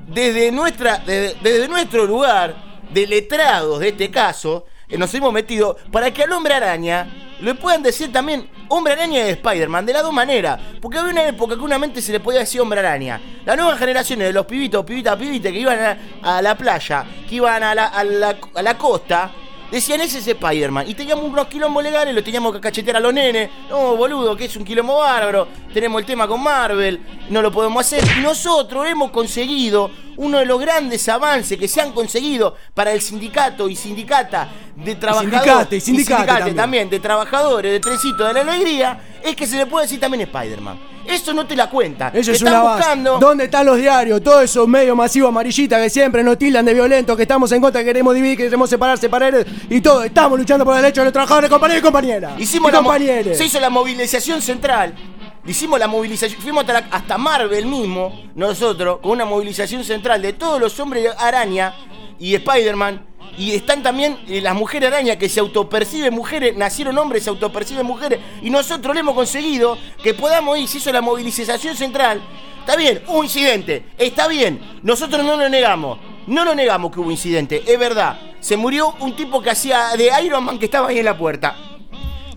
desde, nuestra, desde, desde nuestro lugar de letrados de este caso, nos hemos metido para que al hombre araña le puedan decir también hombre araña de Spider-Man, de las dos maneras, porque había una época que una mente se le podía decir hombre araña. Las nuevas generaciones de los pibitos, pibitas, pibites que iban a, la playa, que iban a la, costa, Decían, ese es Spider-Man. Y teníamos unos quilombos legales, los teníamos que cachetear a los nenes. No, boludo, que es un quilombo bárbaro. Tenemos el tema con Marvel, no lo podemos hacer. Y nosotros hemos conseguido uno de los grandes avances que se han conseguido para el sindicato y sindicata de trabajadores. sindicate, y sindicate también. de trabajadores de Trencito de la Alegría, es que se le puede decir también Spider-Man. Eso no te la cuenta. Eso es una base. buscando. ¿Dónde están los diarios? Todos esos medios masivos amarillistas que siempre nos tildan de violentos, que estamos en contra, que queremos dividir, que queremos separar, separar y todo. Estamos luchando por el derecho de los trabajadores, compañeros y compañeras. Hicimos y la se hizo la movilización central. Hicimos la movilización, fuimos hasta, hasta Marvel mismo, nosotros, con una movilización central de todos los hombres araña y Spider-Man. Y están también eh, las mujeres araña que se autoperciben mujeres, nacieron hombres, se autoperciben mujeres. Y nosotros le hemos conseguido que podamos ir, se hizo la movilización central. Está bien, hubo incidente, está bien, nosotros no lo negamos. No lo negamos que hubo incidente, es verdad. Se murió un tipo que hacía de Iron Man que estaba ahí en la puerta.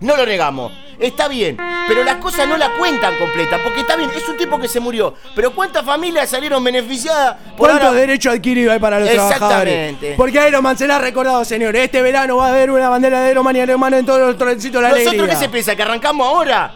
No lo negamos. Está bien, pero las cosas no la cuentan completa, porque está bien, es un tipo que se murió, pero ¿cuántas familias salieron beneficiadas por ¿Cuántos ahora? derechos adquiridos hay para los trabajadores? Exactamente. Porque Iron Man se la ha recordado, señores. Este verano va a haber una bandera de Iron Man y Iron Man en todos los trencitos de la ¿Nosotros alegría. qué se piensa? ¿Que arrancamos ahora?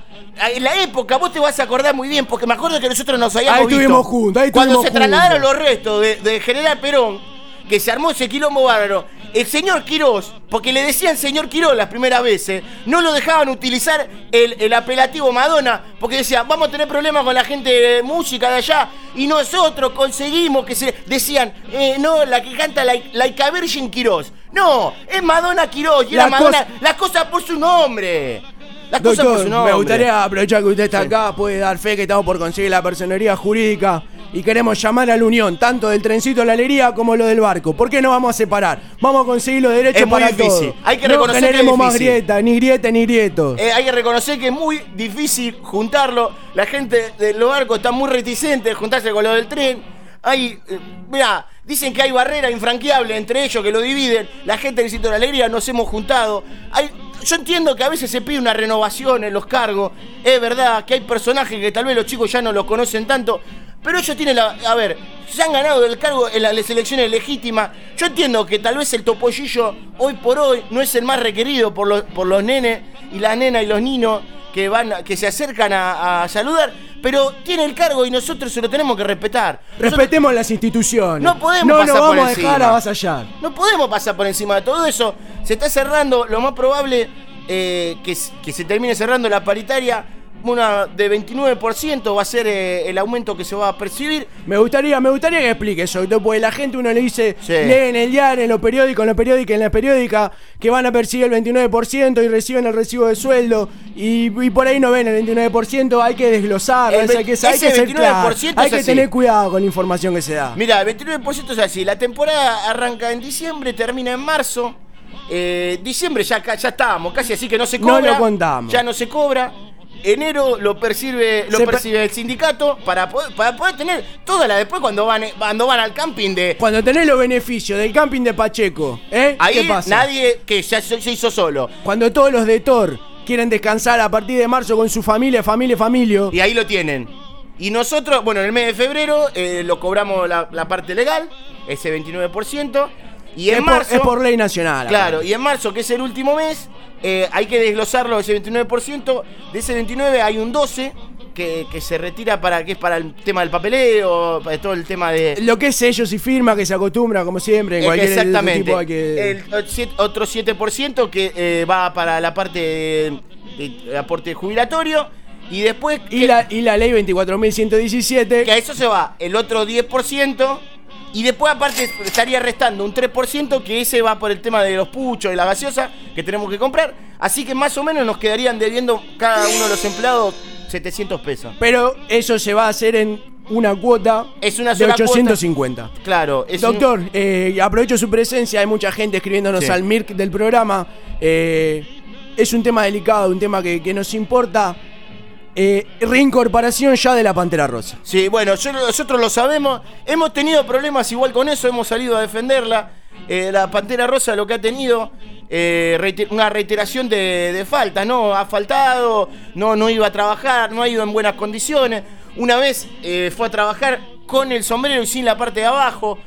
En la época, vos te vas a acordar muy bien, porque me acuerdo que nosotros nos habíamos Ahí visto. estuvimos juntos, ahí Cuando se estuvimos trasladaron los restos de, de General Perón, que se armó ese quilombo bárbaro, el señor Quirós, porque le decían señor Quirós las primeras veces, no lo dejaban utilizar el, el apelativo Madonna, porque decían, vamos a tener problemas con la gente de música de allá, y nosotros conseguimos que se decían, eh, no, la que canta Like, like Virgin Quirós. No, es Madonna Quirós, y era La Madonna, cosa- las cosas por su nombre. Las cosas por su nombre. me gustaría aprovechar que usted está acá, puede dar fe que estamos por conseguir la personería jurídica y queremos llamar a la unión, tanto del trencito de la alegría como lo del barco. ¿Por qué no vamos a separar? Vamos a conseguir los derechos Es muy para difícil. todos. Hay que no reconocer que es generemos más grietas, ni grietas ni grietos. Eh, hay que reconocer que es muy difícil juntarlo. La gente de los barcos está muy reticente de juntarse con lo del tren. Hay, eh, mira, dicen que hay barrera infranqueable entre ellos que lo dividen. La gente del sitio de la alegría nos hemos juntado. Hay, yo entiendo que a veces se pide una renovación en los cargos. Es verdad que hay personajes que tal vez los chicos ya no los conocen tanto. Pero ellos tienen la. A ver, se han ganado el cargo en las elecciones legítimas. Yo entiendo que tal vez el topollillo hoy por hoy no es el más requerido por los, por los nenes y las nenas y los niños que van que se acercan a, a saludar. Pero tiene el cargo y nosotros se lo tenemos que respetar. Nosotros Respetemos las instituciones. No podemos No pasar nos por vamos a dejar encima. avasallar. no podemos pasar por encima de todo eso. Se está cerrando, lo más probable eh, que se termine cerrando la paritaria. Una de 29% va a ser eh, el aumento que se va a percibir. Me gustaría, me gustaría que explique eso, porque la gente uno le dice, Sí. lee en el diario, en los periódicos, en los periódicos, en la periódica, que van a percibir el 29% y reciben el recibo de sueldo, y, y por ahí no ven el 29%, hay que desglosar, El hay que, hay que ese ser claro, 29% hay que así. tener cuidado con la información que se da. Mira, el 29% es así. La temporada arranca en diciembre, termina en marzo. Eh, diciembre ya, ya estábamos, casi así que no se No cobra. lo contamos. Ya no se cobra. Enero lo percibe, lo Se percibe el sindicato para poder, para poder tener toda la después cuando van, cuando van al camping de. Cuando tenés los beneficios del camping de Pacheco, ¿eh? Ahí ¿Qué pasa? nadie que ya se se hizo solo. Cuando todos los de Thor quieren descansar a partir de marzo con su familia, familia, familia. Y ahí lo tienen. Y nosotros, bueno, en el mes de febrero eh, lo cobramos la, la parte legal, ese 29%. Y en es, por, marzo. es por ley nacional. Claro, y en marzo, que es el último mes, eh, hay que desglosarlo ese 29%. De ese 29 hay un 12 que, que se retira para que es para el tema del papeleo, para todo el tema de. Lo que es sellos y firma que se acostumbra, como siempre, en cualquier Exactamente. tipo hay que... El otro 7% que eh, va para la parte de, de aporte jubilatorio. Y después. Y que- la, y la ley 24.117. que a eso se va el otro 10%. Y después, aparte, estaría restando un 3% que ese va por el tema de los puchos y la gaseosa que tenemos que comprar. Así que más o menos nos quedarían debiendo cada uno de los empleados 700 pesos. Pero eso se va a hacer en una cuota Es una de sola 850. Claro, es un- Doctor, eh, aprovecho su presencia, hay mucha gente escribiéndonos Sí. al MIRC del programa. Eh, es un tema delicado, un tema que, que nos importa. Eh, reincorporación ya de la Pantera Rosa. Sí, bueno, nosotros lo sabemos. Hemos tenido problemas igual con eso, hemos salido a defenderla. Eh, la Pantera Rosa lo que ha tenido, eh, una reiteración de, de faltas, ¿no? Ha faltado, no, no iba a trabajar, no ha ido en buenas condiciones. Una vez eh, fue a trabajar con el sombrero y sin la parte de abajo.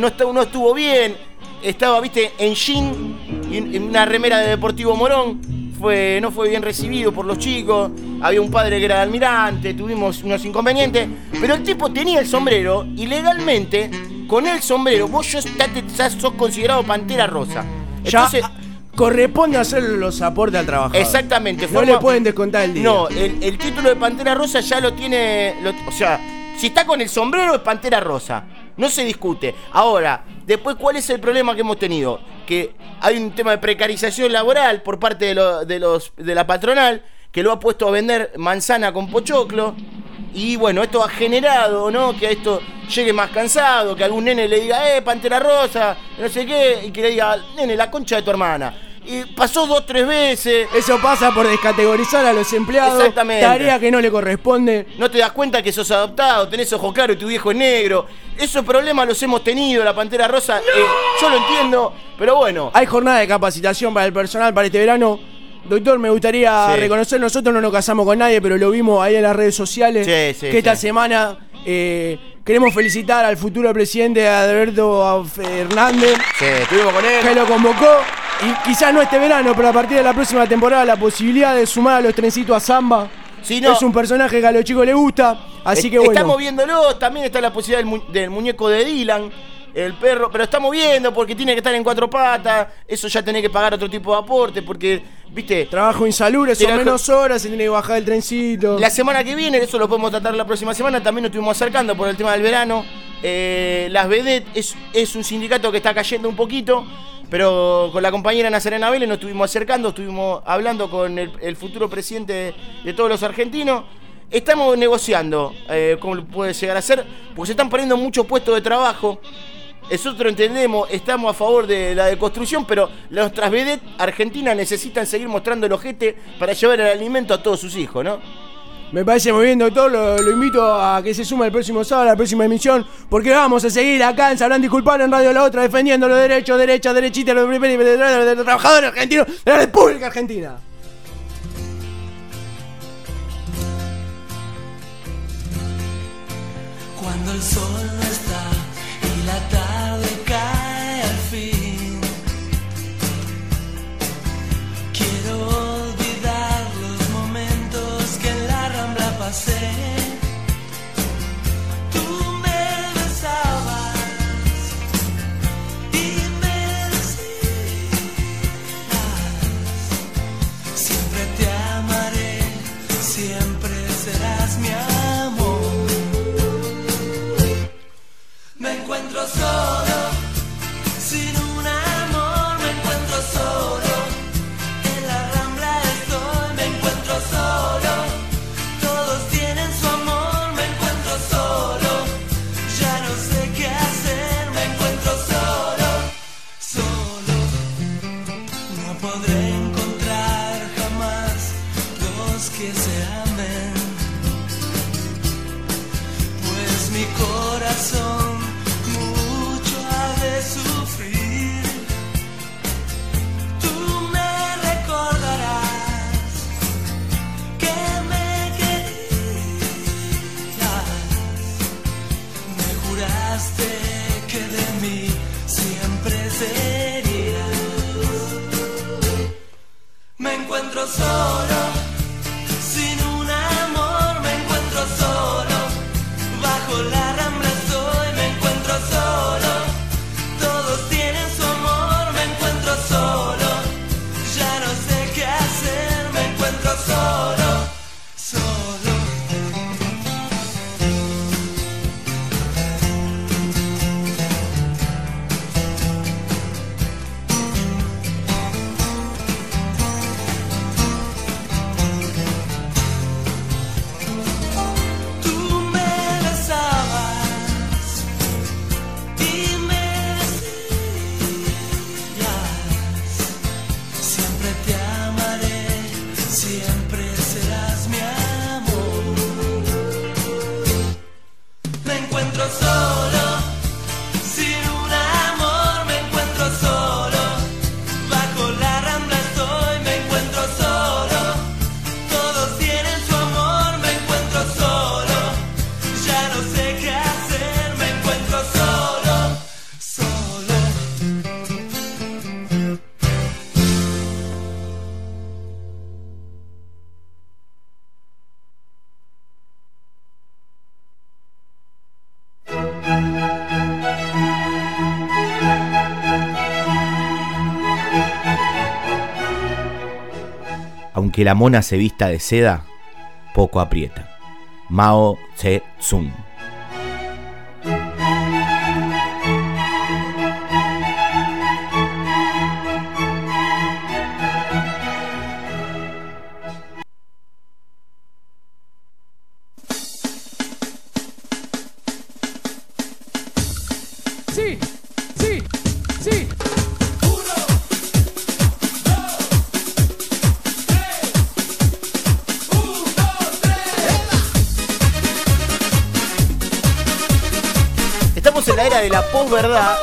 No, estuvo, no estuvo bien. Estaba, viste, en jean y en una remera de Deportivo Morón. Fue, no fue bien recibido por los chicos. Había un padre que era almirante, tuvimos unos inconvenientes. Pero el tipo tenía el sombrero y legalmente, con el sombrero, vos ya, estás- sos considerado pantera rosa. Entonces, corresponde hacer los aportes al trabajador. Exactamente. No forma- le pueden descontar el día. No, el, el título de Pantera Rosa ya lo tiene. lo- o sea, si está con el sombrero es Pantera Rosa. No se discute. Ahora, después, ¿cuál es el problema que hemos tenido? Que hay un tema de precarización laboral por parte de, de los, de la patronal que lo ha puesto a vender manzana con pochoclo. Y bueno, esto ha generado, ¿no? Que a esto llegue más cansado, que algún nene le diga, eh, Pantera Rosa, no sé qué, y que le diga, nene, la concha de tu hermana. Y pasó dos, tres veces. Eso pasa por descategorizar a los empleados. Exactamente. Tarea que no le corresponde. No te das cuenta que sos adoptado, tenés ojo claro y tu viejo es negro. Esos problemas los hemos tenido, la Pantera Rosa. eh, yo lo entiendo, pero bueno. Hay jornada de capacitación para el personal para este verano. Doctor, me gustaría Sí. reconocer, nosotros no nos casamos con nadie, pero lo vimos ahí en las redes sociales, Sí, sí, que esta semana eh, queremos felicitar al futuro presidente Alberto Fernández, Sí, estuvimos con él. que lo convocó, y quizás no este verano, pero a partir de la próxima temporada, la posibilidad de sumar a los trencitos a Samba. Sí, no. Es un personaje que a los chicos les gusta, así Es- que bueno. Estamos viéndolo, también está la posibilidad del, mu- del muñeco de Dylan, el perro, pero estamos viendo porque tiene que estar en cuatro patas, eso ya tenés que pagar otro tipo de aporte, porque, viste, Trabajo insalubre, son Trabajo- menos horas, se tiene que bajar el trencito. La semana que viene, eso lo podemos tratar la próxima semana, también nos estuvimos acercando por el tema del verano. Eh, las Vedet es, es un sindicato que está cayendo un poquito. Pero con la compañera Nazarena Vélez nos estuvimos acercando, estuvimos hablando con el, futuro presidente de, de todos los argentinos. Estamos negociando eh, cómo puede llegar a ser, porque se están poniendo muchos puestos de trabajo. Nosotros entendemos, estamos a favor de la deconstrucción, pero nuestras vedettes argentinas necesitan seguir mostrando el ojete para llevar el alimento a todos sus hijos, ¿no? Me parece muy bien, doctor. Lo, invito a que se suma el próximo sábado a la próxima emisión. Porque vamos a seguir acá en Sabrán Disculpar en Radio La Otra defendiendo los derechos, derechas, derechitas de los, de los trabajadores argentinos de la República Argentina. Cuando el sol no mi amor. Me encuentro solo, mi corazón mucho ha de sufrir. Tú me recordarás que me querías. Me juraste que de mí siempre serías. Me encuentro solo, Aunque la mona se vista de seda, poco aprieta. Mao Tse-tung.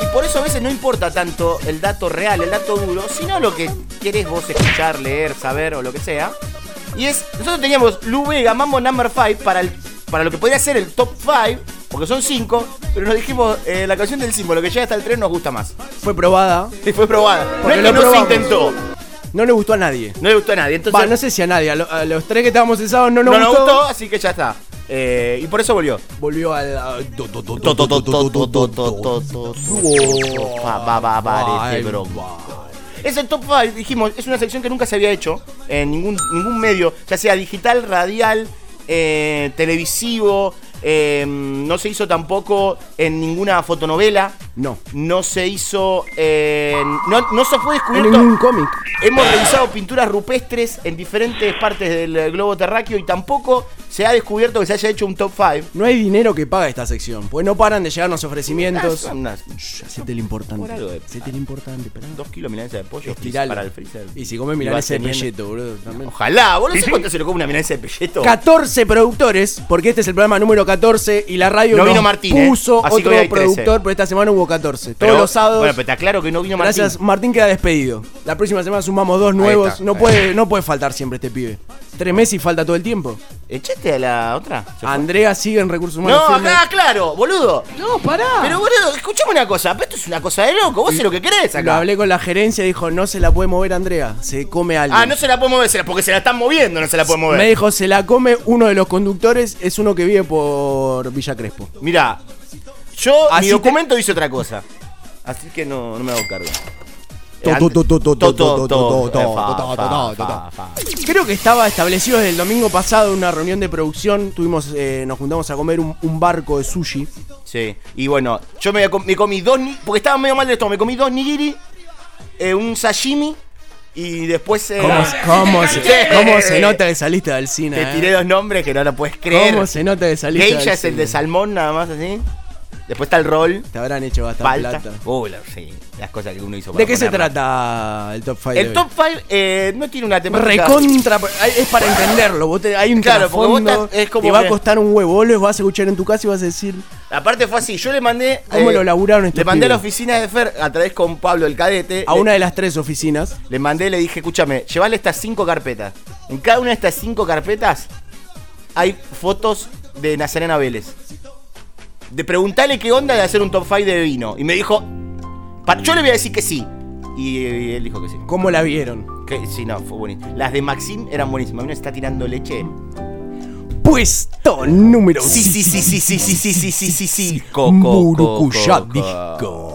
Y por eso a veces no importa tanto el dato real, el dato duro, sino lo que querés vos escuchar, leer, saber o lo que sea. Y es, nosotros teníamos Lu Vega, Mambo Number 5 para, el, para lo que podría ser el top 5, porque son 5, pero nos dijimos, eh, la canción del símbolo que llega hasta el 3 nos gusta más. Fue probada. Y fue probada. No Porque es lo que no se intentó. No le gustó a nadie. No le gustó a nadie. Entonces, no sé si a nadie. A, lo- a los tres que estábamos el sábado no no nos nos gustó, así que ya está. Eh, y por eso volvió. Volvió al. Es el top 5, dijimos, es una sección que nunca se había hecho en ningún, ningún medio, ya sea digital, radial, eh, televisivo, Eh, no se hizo tampoco en ninguna fotonovela. No. No se hizo en. No, no se fue En descubierto. ningún cómic. Hemos revisado pinturas rupestres en diferentes partes del eh, globo terráqueo y tampoco se ha descubierto que se haya hecho un top 5. No hay dinero que paga esta sección, pues no paran de llegarnos ofrecimientos. Unas, Hacete lo importante. Por algo de- Hacete lo importante, esperá. dos kilos de milanesa de pollo Estiralo. para el freezer. Y si comes Y milanesa de pelleto, boludo. También. Ojalá, boludo. ¿Sabes cuánto se lo come una milanesa de pelleto? 14 productores, porque este es el programa número 14 y la radio No nos vino Martín, ¿eh? puso otro hoy hay 13. productor, pero esta semana hubo 14. Pero- Todos los sábados. Bueno, pero te aclaro que no vino Martín. Gracias, Martín queda despedido. La próxima semana sumamos dos nuevos. está, no, puede, no puede faltar siempre este pibe. Tres meses y falta todo el tiempo. ¿Echaste a la otra? Andrea sigue en recursos humanos. No, firme. acá, claro, boludo. No, pará. Pero, boludo, escuchame una cosa. Esto es una cosa de loco. Vos haces lo que querés Lo acá. hablé con la gerencia y dijo, no se la puede mover Andrea, se come alguien. Ah, no se la puede mover, se la- porque se la están moviendo, no se la puede mover. Me dijo, se la come uno de los conductores, es uno que vive por Villa Crespo. Mirá, yo, Así mi te- documento dice otra cosa. Así que no, no me hago cargo. Creo que estaba establecido desde el domingo pasado en una reunión de producción. Tuvimos, eh, nos juntamos a comer un, un barco de sushi. Sí, y bueno, yo me, com- me comí dos, ni- porque estaba medio mal de estómago, me comí dos nigiri, eh, un sashimi y después... eh, ¿Cómo, cómo se, cómo se nota que saliste del cine? Te eh? tiré dos nombres que no lo puedes creer. ¿Cómo se nota que saliste del Geisha es el de salmón, nada más así. Después está el rol. Te habrán hecho bastante Palta. plata. La- sí, las cosas que uno hizo ¿De qué se ponerla. trata el top 5? El top 5 no tiene una temática. Recontra, es para entenderlo. Vos te- hay un Claro, porque vos estás- es como te va a que- costar un huevo. Vos lo vas a escuchar en tu casa y vas a decir, Aparte fue así, yo le mandé. eh, ¿Cómo lo laburaron estos Le mandé a la pibes? oficina de Fer a través con Pablo el cadete. a le- una de las tres oficinas. Le mandé, le dije, escúchame, llevale estas cinco carpetas. En cada una de estas cinco carpetas hay fotos de Nazarena Vélez. De preguntarle qué onda de hacer un top 5 de vino. Y me dijo, "Pa- yo le voy a decir que sí. Y, y él dijo que sí. ¿Cómo la vieron? Que, sí, no, fue buenísimo. Las de Maxim eran buenísimas. Uno está tirando leche. Puesto número Sí, sí, sí, sí, sí, sí, sí, sí, sí, sí, sí. Co. Disco.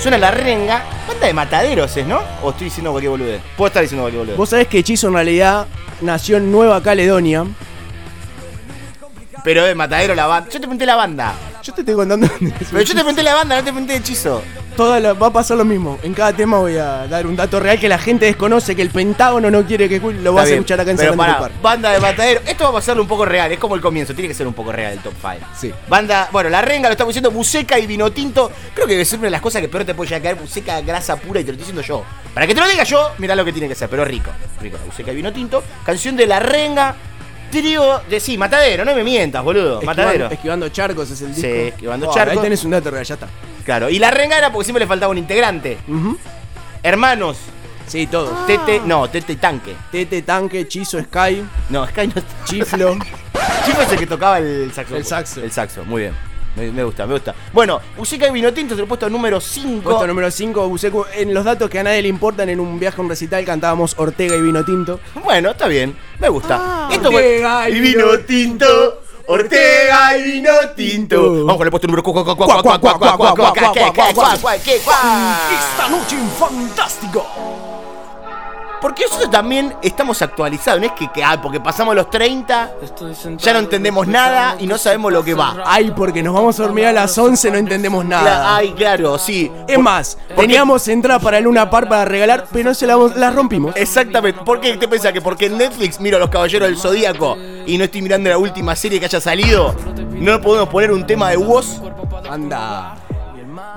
Suena la renga. Banda de mataderos es, ¿no? O estoy diciendo cualquier boludez. Puedo estar diciendo cualquier boludez. Vos sabés que Hechizo en realidad nació en Nueva Caledonia. Pero de matadero la banda. Yo te pregunté la banda. Yo te estoy contando. Pero yo te pregunté la banda, no te pregunté hechizo. Toda la- va a pasar lo mismo. En cada tema voy a dar un dato real que la gente desconoce, que el Pentágono no quiere que lo vas a escuchar acá en Pero pará. Banda de matadero. Esto va a pasarlo un poco real. Es como el comienzo. Tiene que ser un poco real el top 5. Sí. Banda, bueno, la renga lo estamos diciendo, buceca y vino tinto. Creo que ser una de las cosas que peor te puede llegar a caer, buceca, grasa pura, y te lo estoy diciendo yo. Para que te lo diga yo, mirá lo que tiene que ser, pero rico. Rico, buceca y vino tinto. Canción de la renga. Trío de sí, matadero, no me mientas, boludo. Matadero. Esquivando, esquivando charcos es el Sí, disco. esquivando Oh, charcos. Ahí tenés un dato real, ya está. Claro. Y la renga era porque siempre le faltaba un integrante. Hermanos. Sí, todos. Tete, no, Tete y Tanque. Tete, Tanque, Chizo, Sky, No, Sky no. Chiflo. Chico es el que tocaba el saxo. El saxo. El saxo, muy bien. Me, me gusta, me gusta. Bueno, Musica y Vino Tinto se lo he puesto número 5. Puesto número 5, Busecu. En los datos que a nadie le importan, en un viaje a un recital cantábamos Ortega y Vino Tinto. Bueno, está bien, me gusta. Esto fue- Ortega y Vino Tinto. Ortega y Vino Tinto. Vamos con el puesto número 4. Esta noche en Fantástico. Porque nosotros también estamos actualizados. No es que, que ah, porque pasamos los 30, ya no entendemos nada y no sabemos lo que va. Ay, porque nos vamos a dormir a las 11, no entendemos nada. Ay, claro, sí. Es más, teníamos entradas para Luna Park para regalar, pero se las las rompimos. Exactamente. ¿Por qué te pensás que porque en Netflix miro a los caballeros del Zodíaco y no estoy mirando la última serie que haya salido? No podemos poner un tema de Woz. Anda.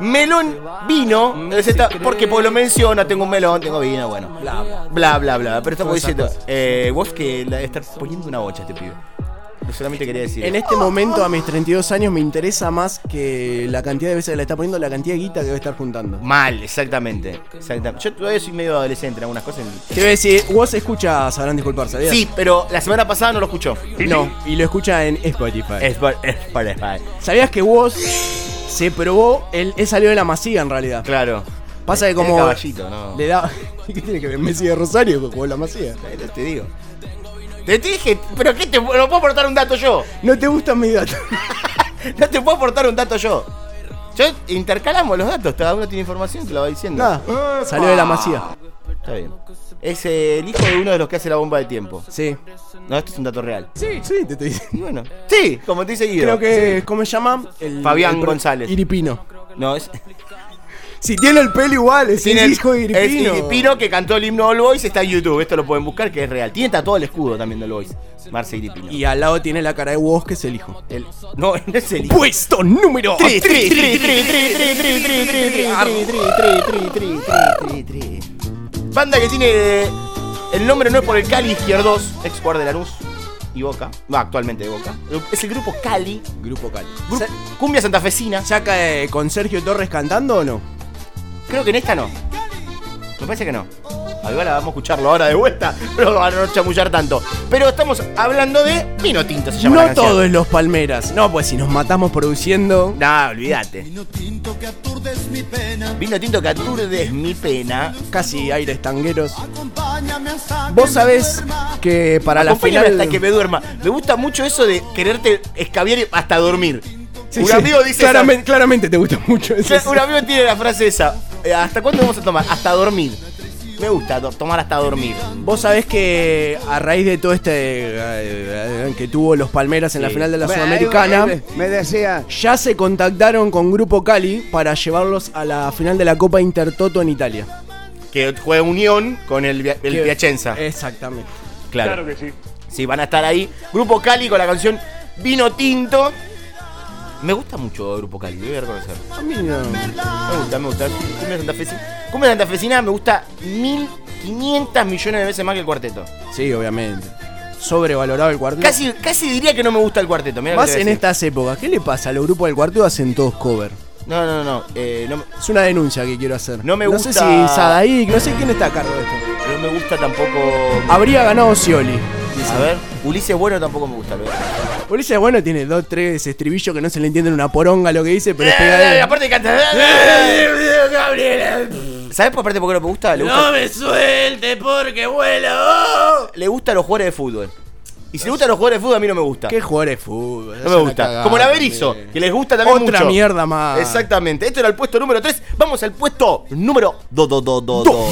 Melón, vino. esta- porque por lo menciona, tengo un melón, tengo vino, bueno. Bla, bla. Bla, bla. Pero estamos diciendo, eh, vos que la estar poniendo una bocha a este pibe. Yo solamente quería decir. En este momento, a mis 32 años, me interesa más que la cantidad de veces que le está poniendo, la cantidad de guita que debe estar juntando. Mal, exactamente. exactamente. Yo todavía soy medio adolescente en algunas cosas. Te voy a decir, vos escuchas, sabrán disculpar, ¿sabías? Sí, pero la semana pasada no lo escuchó. No, y lo escucha en Spotify. Spotify. ¿Sabías que vos se probó, él, él salió de la masía en realidad? Claro. Pasa que como caballito, ¿no? le da... ¿Qué tiene que ver Messi de Rosario que jugó la masía? Te digo. Te dije, pero ¿qué te no puedo aportar un dato yo? No te gustan mis datos. No te puedo aportar un dato yo. Yo intercalamos los datos, cada uno tiene información, te lo va diciendo. Nada, salió de la masía. Está bien. Es eh, el hijo de uno de los que hace la bomba de tiempo. Sí. No, esto es un dato real. Sí. Sí, te estoy diciendo. Y bueno. Sí, como te dice Guido. Creo que, ¿cómo se llama? El, Fabián el pro- González. Iripino. No, es. Si tiene el pelo igual, es Tiene el hijo de Es Iripino. Iripino que cantó el himno All Boys, está en YouTube. Esto lo pueden buscar, que es real. Tiene tatuado el escudo también de All Boys. Marce Iripino. Y al lado tiene la cara de Woz, que es el hijo. El- no, no es el hijo. Puesto número Tri, tri, tri, 3. tri, tri, tri, tri, tri, tri, tri, tri, tri, tri, tri, tri, tri, tri, tri. Banda que tiene. El nombre no es por el Cali Izquierdos, ex jugador de Lanús y Boca. Va, actualmente de Boca. Es el grupo Cali. Grupo Cali. Grupo- Cumbia santafesina. ¿Saca con Sergio Torres cantando o no? Creo que en esta no. Me parece que no. Igual vamos a escucharlo ahora de vuelta, pero para no chamullar tanto. Pero estamos hablando de vino tinto, se llama la No canción. todo es los Palmeras. No, pues si nos matamos produciendo. No, olvídate. Vino tinto que aturdes mi pena. Casi aires tangueros. Vos sabés que para la final. hasta que me duerma. Me gusta mucho eso de quererte escabiar hasta dormir. Sí, un sí. amigo dice esa- claramente, claramente te gusta mucho eso. Un amigo tiene la frase esa. eh, ¿Hasta cuándo vamos a tomar? Hasta dormir. Me gusta tomar hasta dormir. Vos sabés que a raíz de todo este eh, eh, que tuvo los Palmeras en la final de la Bueno, Sudamericana, Me decía, ya se contactaron con Grupo Cali para llevarlos a la final de la Copa Intertoto en Italia. Que juega unión con el, el Que- Piacenza. Exactamente. Claro. que sí. Sí, van a estar ahí. Grupo Cali con la canción Vino Tinto. Me gusta mucho Grupo Cali, lo voy a reconocer. A mí no. Me gusta, me gusta. Cumbia santafesina. Cumbia santafesina me gusta 1500 millones de veces más que el cuarteto. Sí, obviamente. Sobrevalorado el cuarteto. Casi, casi diría que no me gusta el cuarteto. mirá Más en estas épocas. ¿Qué le pasa? A los grupos del cuarteto hacen todos cover. No, no, no. no, eh, no, Es una denuncia que quiero hacer. No me No gusta- sé si Sadaik, no sé quién está a cargo de esto. no me gusta tampoco. Habría ganado Scioli. A ver, Ulises Bueno tampoco me gusta. Lo Ulises Bueno tiene dos, tres estribillos que no se le entienden una poronga lo que dice, pero es Eh, pegadero. aparte canta. ¿Sabes por por qué no me gusta? Le gusta, me suelte porque vuelo. le gusta a los jugadores de fútbol. Y si le gustan los jugadores de fútbol, a mí no me gusta. ¿Qué jugadores de fútbol? No me gusta. Como la Berizo, que les gusta también Otra mucho. mierda más. Exactamente. Esto era el puesto número 3. Vamos al puesto número 2, 2, 2, 2, 2.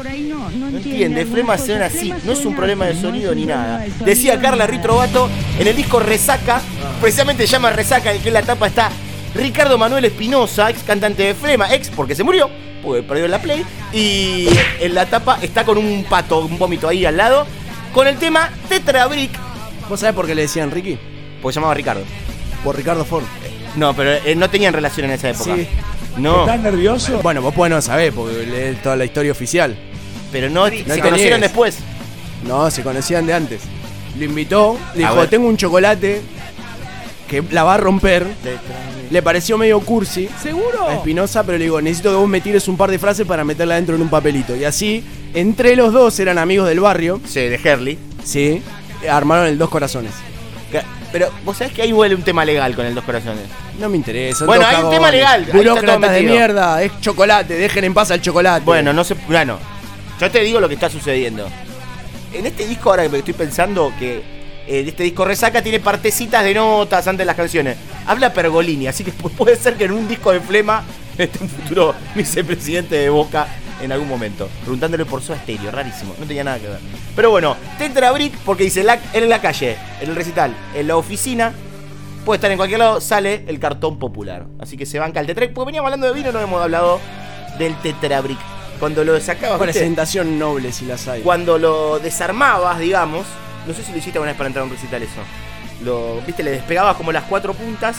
Por ahí no, no No entiende, Flema suena así. No es un problema de sonido ni nada. Decía Carla Ritrovato, en el disco Resaca, precisamente se llama Resaca, en que en la tapa está Ricardo Manuel Espinosa, ex cantante de Flema, ex porque se murió, porque perdió la play. Y en la tapa está con un pato, un vómito ahí al lado, con el tema Tetra Brick, ¿Vos sabés por qué le decían Ricky? porque se llamaba Ricardo. Por Ricardo Ford. No, pero eh, no tenían relación en esa época. Sí. No, ¿Estás nervioso? Bueno, vos podés no saber porque lees toda la historia oficial. Pero no, te se conocieron después. No, se conocían de antes. Lo invitó, le A dijo, tengo un chocolate que la va a romper. Le pareció medio cursi ¿Seguro? a Espinosa, pero le digo, necesito que vos me tires un par de frases para meterla dentro en un papelito. Y así, entre los dos eran amigos del barrio, Sí, de Herley. sí, armaron el Dos Corazones. Pero vos sabés que ahí huele un tema legal con el Dos Corazones. No me interesa. Bueno, hay un tema legal, Burócratas de mierda, es chocolate, dejen en paz al chocolate. Bueno, no sé. Bueno, yo te digo lo que está sucediendo. En este disco, ahora que estoy pensando que eh, este disco Resaca tiene partecitas de notas antes de las canciones. Habla Pergolini, así que pu- puede ser que en un disco de Flema esté un futuro vicepresidente de Boca en algún momento. Preguntándole por su estéreo, rarísimo, no tenía nada que ver. Pero bueno, Tetra Brick, porque dice la- en la calle, en el recital, en la oficina, puede estar en cualquier lado, sale el cartón popular. Así que se banca el Tetra Porque veníamos hablando de vino, no hemos hablado del Tetra Brick. Cuando lo sacabas, ¿viste? Presentación noble si las hay. cuando lo desarmabas, digamos, no sé si lo hiciste alguna vez para entrar a un recital eso. Lo, viste, le despegabas como las cuatro puntas,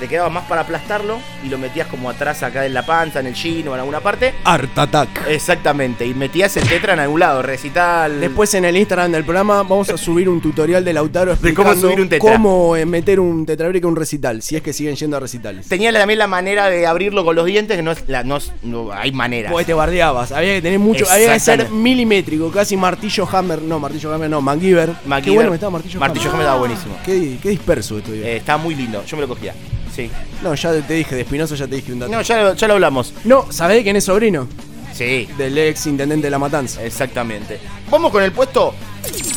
te quedaba más para aplastarlo y lo metías como atrás acá en la panza, en el jean o en alguna parte. Art Attack. Exactamente, y metías el tetra en algún lado, recital. Después en el Instagram del programa vamos a subir un tutorial de Lautaro De cómo explicando subir un tetra. cómo, eh, meter un tetrabric en un recital, si es que siguen yendo a recitales. Tenía también la manera de abrirlo con los dientes, que no es, la, no, es- no hay manera. Pues te bardeabas, había que tener mucho, había que ser milimétrico, casi martillo hammer, no, martillo hammer no, MacGyver. Qué MacGyver. bueno que estaba martillo, Martillo Hammer estaba buenísimo. Qué, qué disperso esto. Eh, estaba muy lindo, yo me lo cogía. Sí. No, ya te dije, de Espinosa ya te dije un dato. No, ya, lo- ya lo hablamos. No, ¿sabés de quién es sobrino? Sí. Del ex intendente de La Matanza. Exactamente. Vamos con el puesto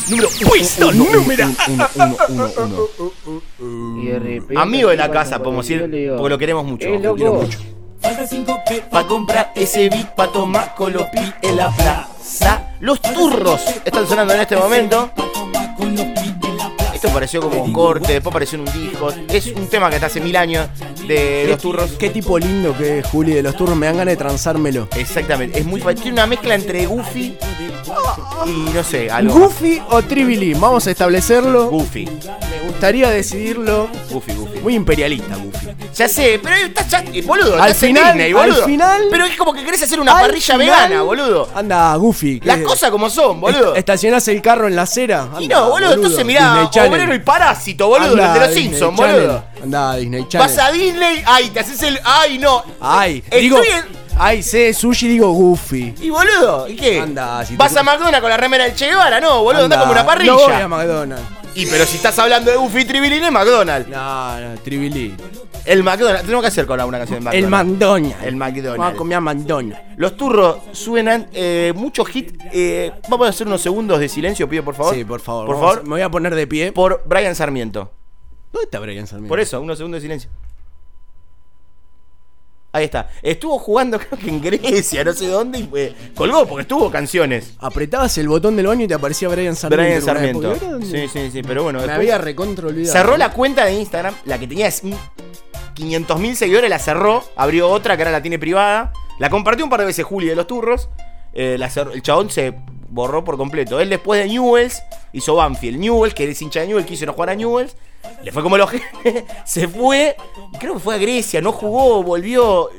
número Puesto número uno, uno, uno, uno. Amigo de la casa, podemos decir, porque lo queremos mucho. Eh, Lo quiero mucho. Pa' comprar ese beat, pa' tomar colopi en la plaza. Los turros están sonando en este momento. Esto pareció como un corte, después pareció en un disco. Es un tema que está hace mil años de los turros. Qué tipo lindo que es Juli de los turros, me dan ganas de transármelo. Exactamente, es muy tiene una mezcla entre Goofy y no sé, algo. Goofy o Tribilly, vamos a establecerlo. Goofy. Me gustaría decidirlo. Goofy, Goofy. Muy imperialista, Goofy. Ya sé, pero estás ya, eh, boludo, Al final- Disney, boludo. al final- Pero es como que querés hacer una parrilla final- vegana, boludo. Anda, Goofy. Las cosas como son, boludo. Est- Estacionás el carro en la acera. Y no, boludo, entonces mirá, Obrero y Parásito, boludo, el de los Disney Simpsons, Channel. boludo. Anda, Disney Channel. Vas a Disney, ay, te haces el. Ay, no. Ay, Estoy digo. en- Ay, sé sushi, digo Goofy. Y boludo, ¿y qué? Anda, si te- ¿Vas a McDonald's con la remera del Che Guevara? No, boludo, anda, como una parrilla. No voy a McDonald's. Y pero si estás hablando de Goofy y Tribilín, es McDonald's. No, no, Tribilí. El McDonald's, tenemos que hacer con una canción de El McDonald's. McDonald's. El Vamos a McDonald's. comer a McDonald's. Los turros suenan eh, muchos hits. eh, vamos a hacer unos segundos de silencio, pido por favor. Sí, por favor. Por a- favor. Me voy a poner de pie. Por Brian Sarmiento. ¿Dónde está Brian Sarmiento? Por eso, unos segundos de silencio. Ahí está. Estuvo jugando, creo que en Grecia, no sé dónde, y eh, colgó porque estuvo canciones. Apretabas el botón del baño y te aparecía Brian Sarmiento. Brian Sarmiento. época. ¿Y ahora Sí, sí, sí, pero bueno. Me después había recontra olvidado. Cerró la cuenta de Instagram, la que tenía 500.000 seguidores, la cerró, abrió otra que ahora la tiene privada. La compartió un par de veces Juli de los Turros. eh, la cerró- el chabón se borró por completo. Él después de Newells hizo Banfield. Newells, que eres hincha de Newells, quiso no jugar a Newells. Le fue como los Se fue, creo que fue a Grecia, no jugó, volvió.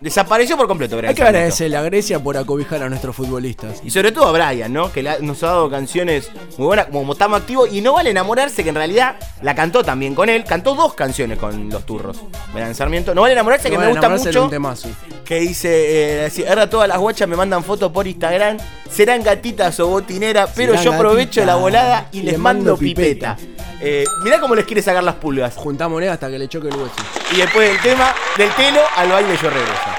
Desapareció por completo. Brian Hay que Sarmiento. agradecerle a Grecia por acobijar a nuestros futbolistas. Y sobre todo a Brian, ¿no? Que nos ha dado canciones muy buenas, como estamos activos. Y no vale enamorarse, que en realidad la cantó también con él. Cantó dos canciones con los turros. Brian Sarmiento. No vale enamorarse, que me gusta mucho. un temazo. Que dice, eh, ahora todas las guachas me mandan fotos por Instagram. Serán gatitas o botinera, pero Serán yo aprovecho la volada y y les mando mando pipeta. Eh, mirá cómo les quiere sacar las pulgas. Juntá moneda hasta que le choque el hueso. Y después del tema, del telo al baile yo regreso.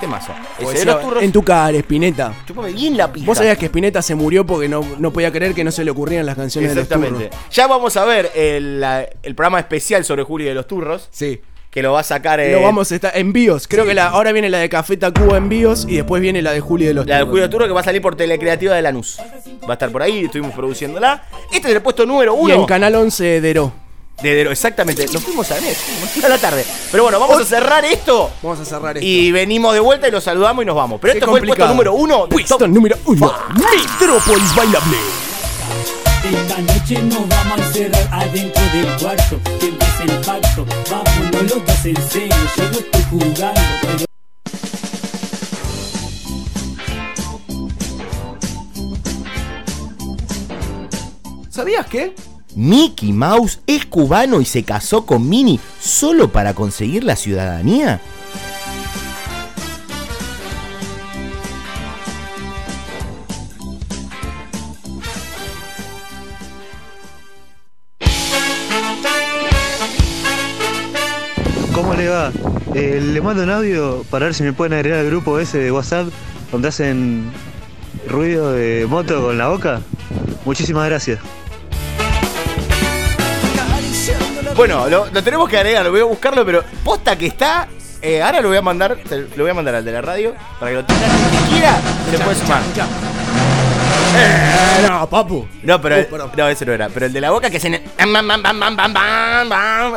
Temazo. O Ese de los turros. En tu cara, Spinetta. Chúpame bien la pija. Vos sabías que Spinetta se murió porque no, no podía creer que no se le ocurrían las canciones de los Exactamente. turros. Ya vamos a ver el, la- el programa especial sobre Julio de los Turros. Sí. Que lo va a sacar eh, Lo vamos a estar en BIOS. Creo que la, ahora viene la de Café Tacuba en BIOS y después viene la de Juli de los la de Turros. Julio de Turros que va a salir por Telecreativa de Lanús. Va a estar por ahí, estuvimos produciéndola. Este es el puesto número Y uno. en Canal 11 Dero. De Dero, exactamente. Nos fuimos a ver, a la tarde. Pero bueno, vamos a cerrar esto. Vamos a cerrar esto. Y venimos de vuelta y lo saludamos y nos vamos. Pero Qué este fue el puesto complicado. número uno. Puesto top número uno. Metrópolis Bailable. Esta noche nos vamos a encerrar adentro del cuarto Que empiece el pacto Vámonos los dos en serio Yo no estoy jugando pero ¿Sabías qué? Mickey Mouse es cubano y se casó con Minnie solo para conseguir la ciudadanía. ¿Cómo le va? Eh, le mando un audio para ver si me pueden agregar al grupo ese de WhatsApp donde hacen ruido de moto con la boca. Muchísimas gracias. Bueno, lo, lo tenemos que agregar, lo voy a buscarlo, pero posta que está. eh, ahora lo voy a mandar, lo voy a mandar al de la radio para que lo tengas. El quiera se puede sumar. Eh, no, papu. No, pero. Uh, perdón. no, ese no era. Pero el de la boca que se.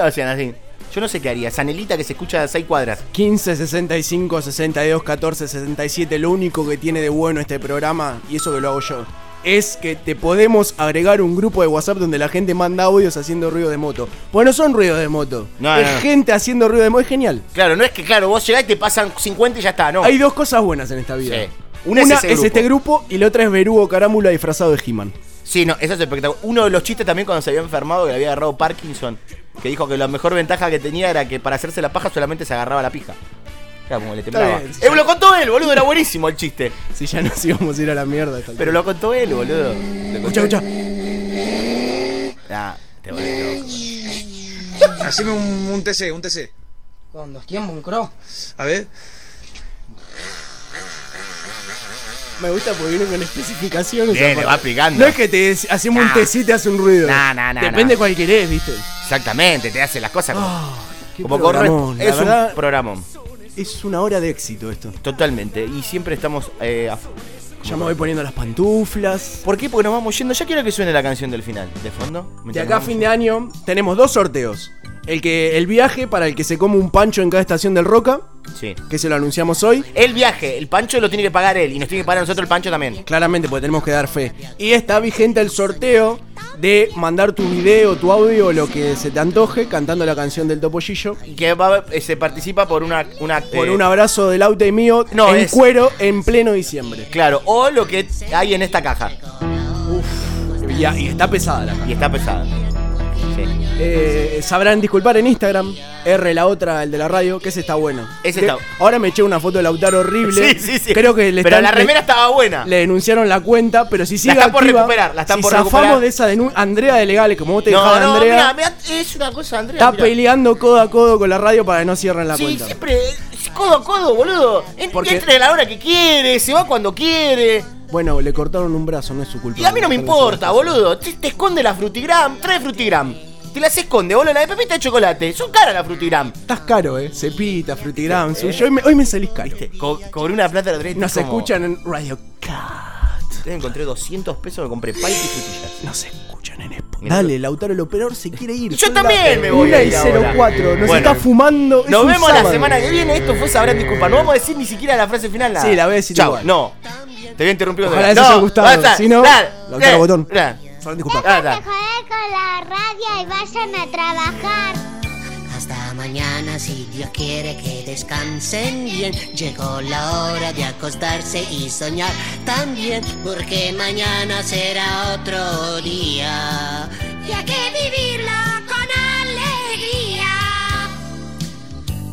Hacían así. Yo no sé qué haría. Esa anelita que se escucha a 6 cuadras. 15, 65, 62, 14, 67. Lo único que tiene de bueno este programa, y eso que lo hago yo, es que te podemos agregar un grupo de WhatsApp donde la gente manda audios haciendo ruido de moto. Pues no son ruidos de moto. No, es no, no. gente haciendo ruido de moto. Es genial. Claro, no es que, claro, vos llegás y te pasan 50 y ya está, no. Hay dos cosas buenas en esta vida. Sí. Una, es, este grupo y la otra es Berugo Carámbula disfrazado de He-Man. Sí, no, eso es espectacular. Uno de los chistes también cuando se había enfermado, que le había agarrado Parkinson, que dijo que la mejor ventaja que tenía era que para hacerse la paja solamente se agarraba la pija. Era como le temblaba. bien. Eh, lo contó él, boludo, era buenísimo el chiste. Si ya nos íbamos a ir a la mierda. Pero lo contó él, boludo. Escucha, escucha. Ah, te volvés loco. Haceme un, un TC, un TC. Con dos tiempos, un cross. A ver. Me gusta porque viene con especificaciones. Bien, le va explicando. No es que te hacemos un Nah. tecito y te hace un ruido. Nah, nah, nah, Depende nah. cuál querés, ¿viste? Exactamente, te hace las cosas como, qué como corre- la Es verdad. un programón. Es una hora de éxito esto. Totalmente. Y siempre estamos. eh, a- Ya me voy poniendo las pantuflas. ¿Por qué? Porque nos vamos yendo. Ya quiero que suene la canción del final. ¿De fondo? De acá a fin de año tenemos dos sorteos. El que el viaje para el que se come un pancho en cada estación del Roca, Sí. que se lo anunciamos hoy. El viaje, el pancho lo tiene que pagar él y nos tiene que pagar a nosotros el pancho también. Claramente, porque tenemos que dar fe. Y está vigente el sorteo de mandar tu video, tu audio lo que se te antoje cantando la canción del Topollillo. Y que va- eh, se participa por una, una Por eh, un abrazo del auto y mío No, en es- cuero en pleno diciembre. Claro, o lo que hay en esta caja. Y, y está pesada la Y está pesada. Sí. Eh, sabrán disculpar en Instagram. R la otra, el de la radio, que ese está bueno. Ese está- Ahora me eché una foto de Lautaro horrible. Sí, sí, sí. Creo que le Pero están- la remera estaba buena. Le denunciaron la cuenta, pero si sigue están por activa, recuperar, la están si por zafamos recuperar. de esa denuncia, Andrea de Legales, como vos te No, dejabas, no, Andrea, mira, mira, es una cosa, Andrea. está peleando codo a codo con la radio para que no cierren la Sí, cuenta. siempre es codo a codo, boludo. En- Porque- Entra a la hora que quiere, se va cuando quiere. Bueno, le cortaron un brazo, no es su culpa. Y a mí no me importa, boludo. Te, te esconde la frutigram, trae frutigram. Te las esconde, boludo, la de pepita de chocolate. Son caras las frutigram. Estás caro, eh. Cepita, frutigram, suyo. Hoy me, hoy me salís caro. Co- cobré una plata la otra vez. Nos como- escuchan en Radio Te encontré 200 pesos, me compré pay y frutillas. No se escuchan en Spotify. Dale, Lautaro, el operador se quiere ir. Yo Son también me voy una a y ir ahora. 04. Nos Bueno. está fumando. es Nos vemos la semana que viene. Esto fue Sabrán Disculpa. No vamos a decir ni siquiera la frase final. Nada. Sí, la voy a decir Chau, igual. No. Te voy a interrumpir. Ojalá otra vez. les haya no, gustado. basta, Si no, dale, Lautaro dale, Botón. dale. Sabrán Disculpa. Dale, dale. Joder con la radio y vayan a trabajar. Mañana si Dios quiere que descansen bien. Llegó la hora de acostarse y soñar también, porque mañana será otro día. Y hay que vivirlo con alegría.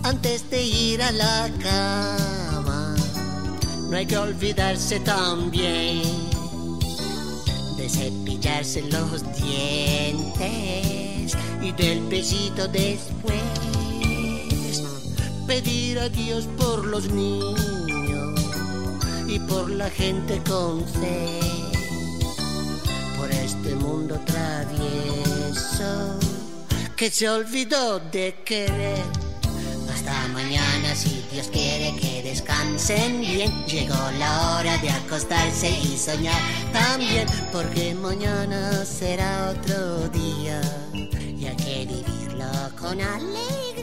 Antes de ir a la cama, no hay que olvidarse también de cepillarse los dientes y del besito después. Pedir a Dios por los niños y por la gente con fe, por este mundo travieso que se olvidó de querer. Hasta mañana si Dios quiere que descansen bien. Llegó la hora de acostarse y soñar también, porque mañana será otro día y hay que vivirlo con alegría.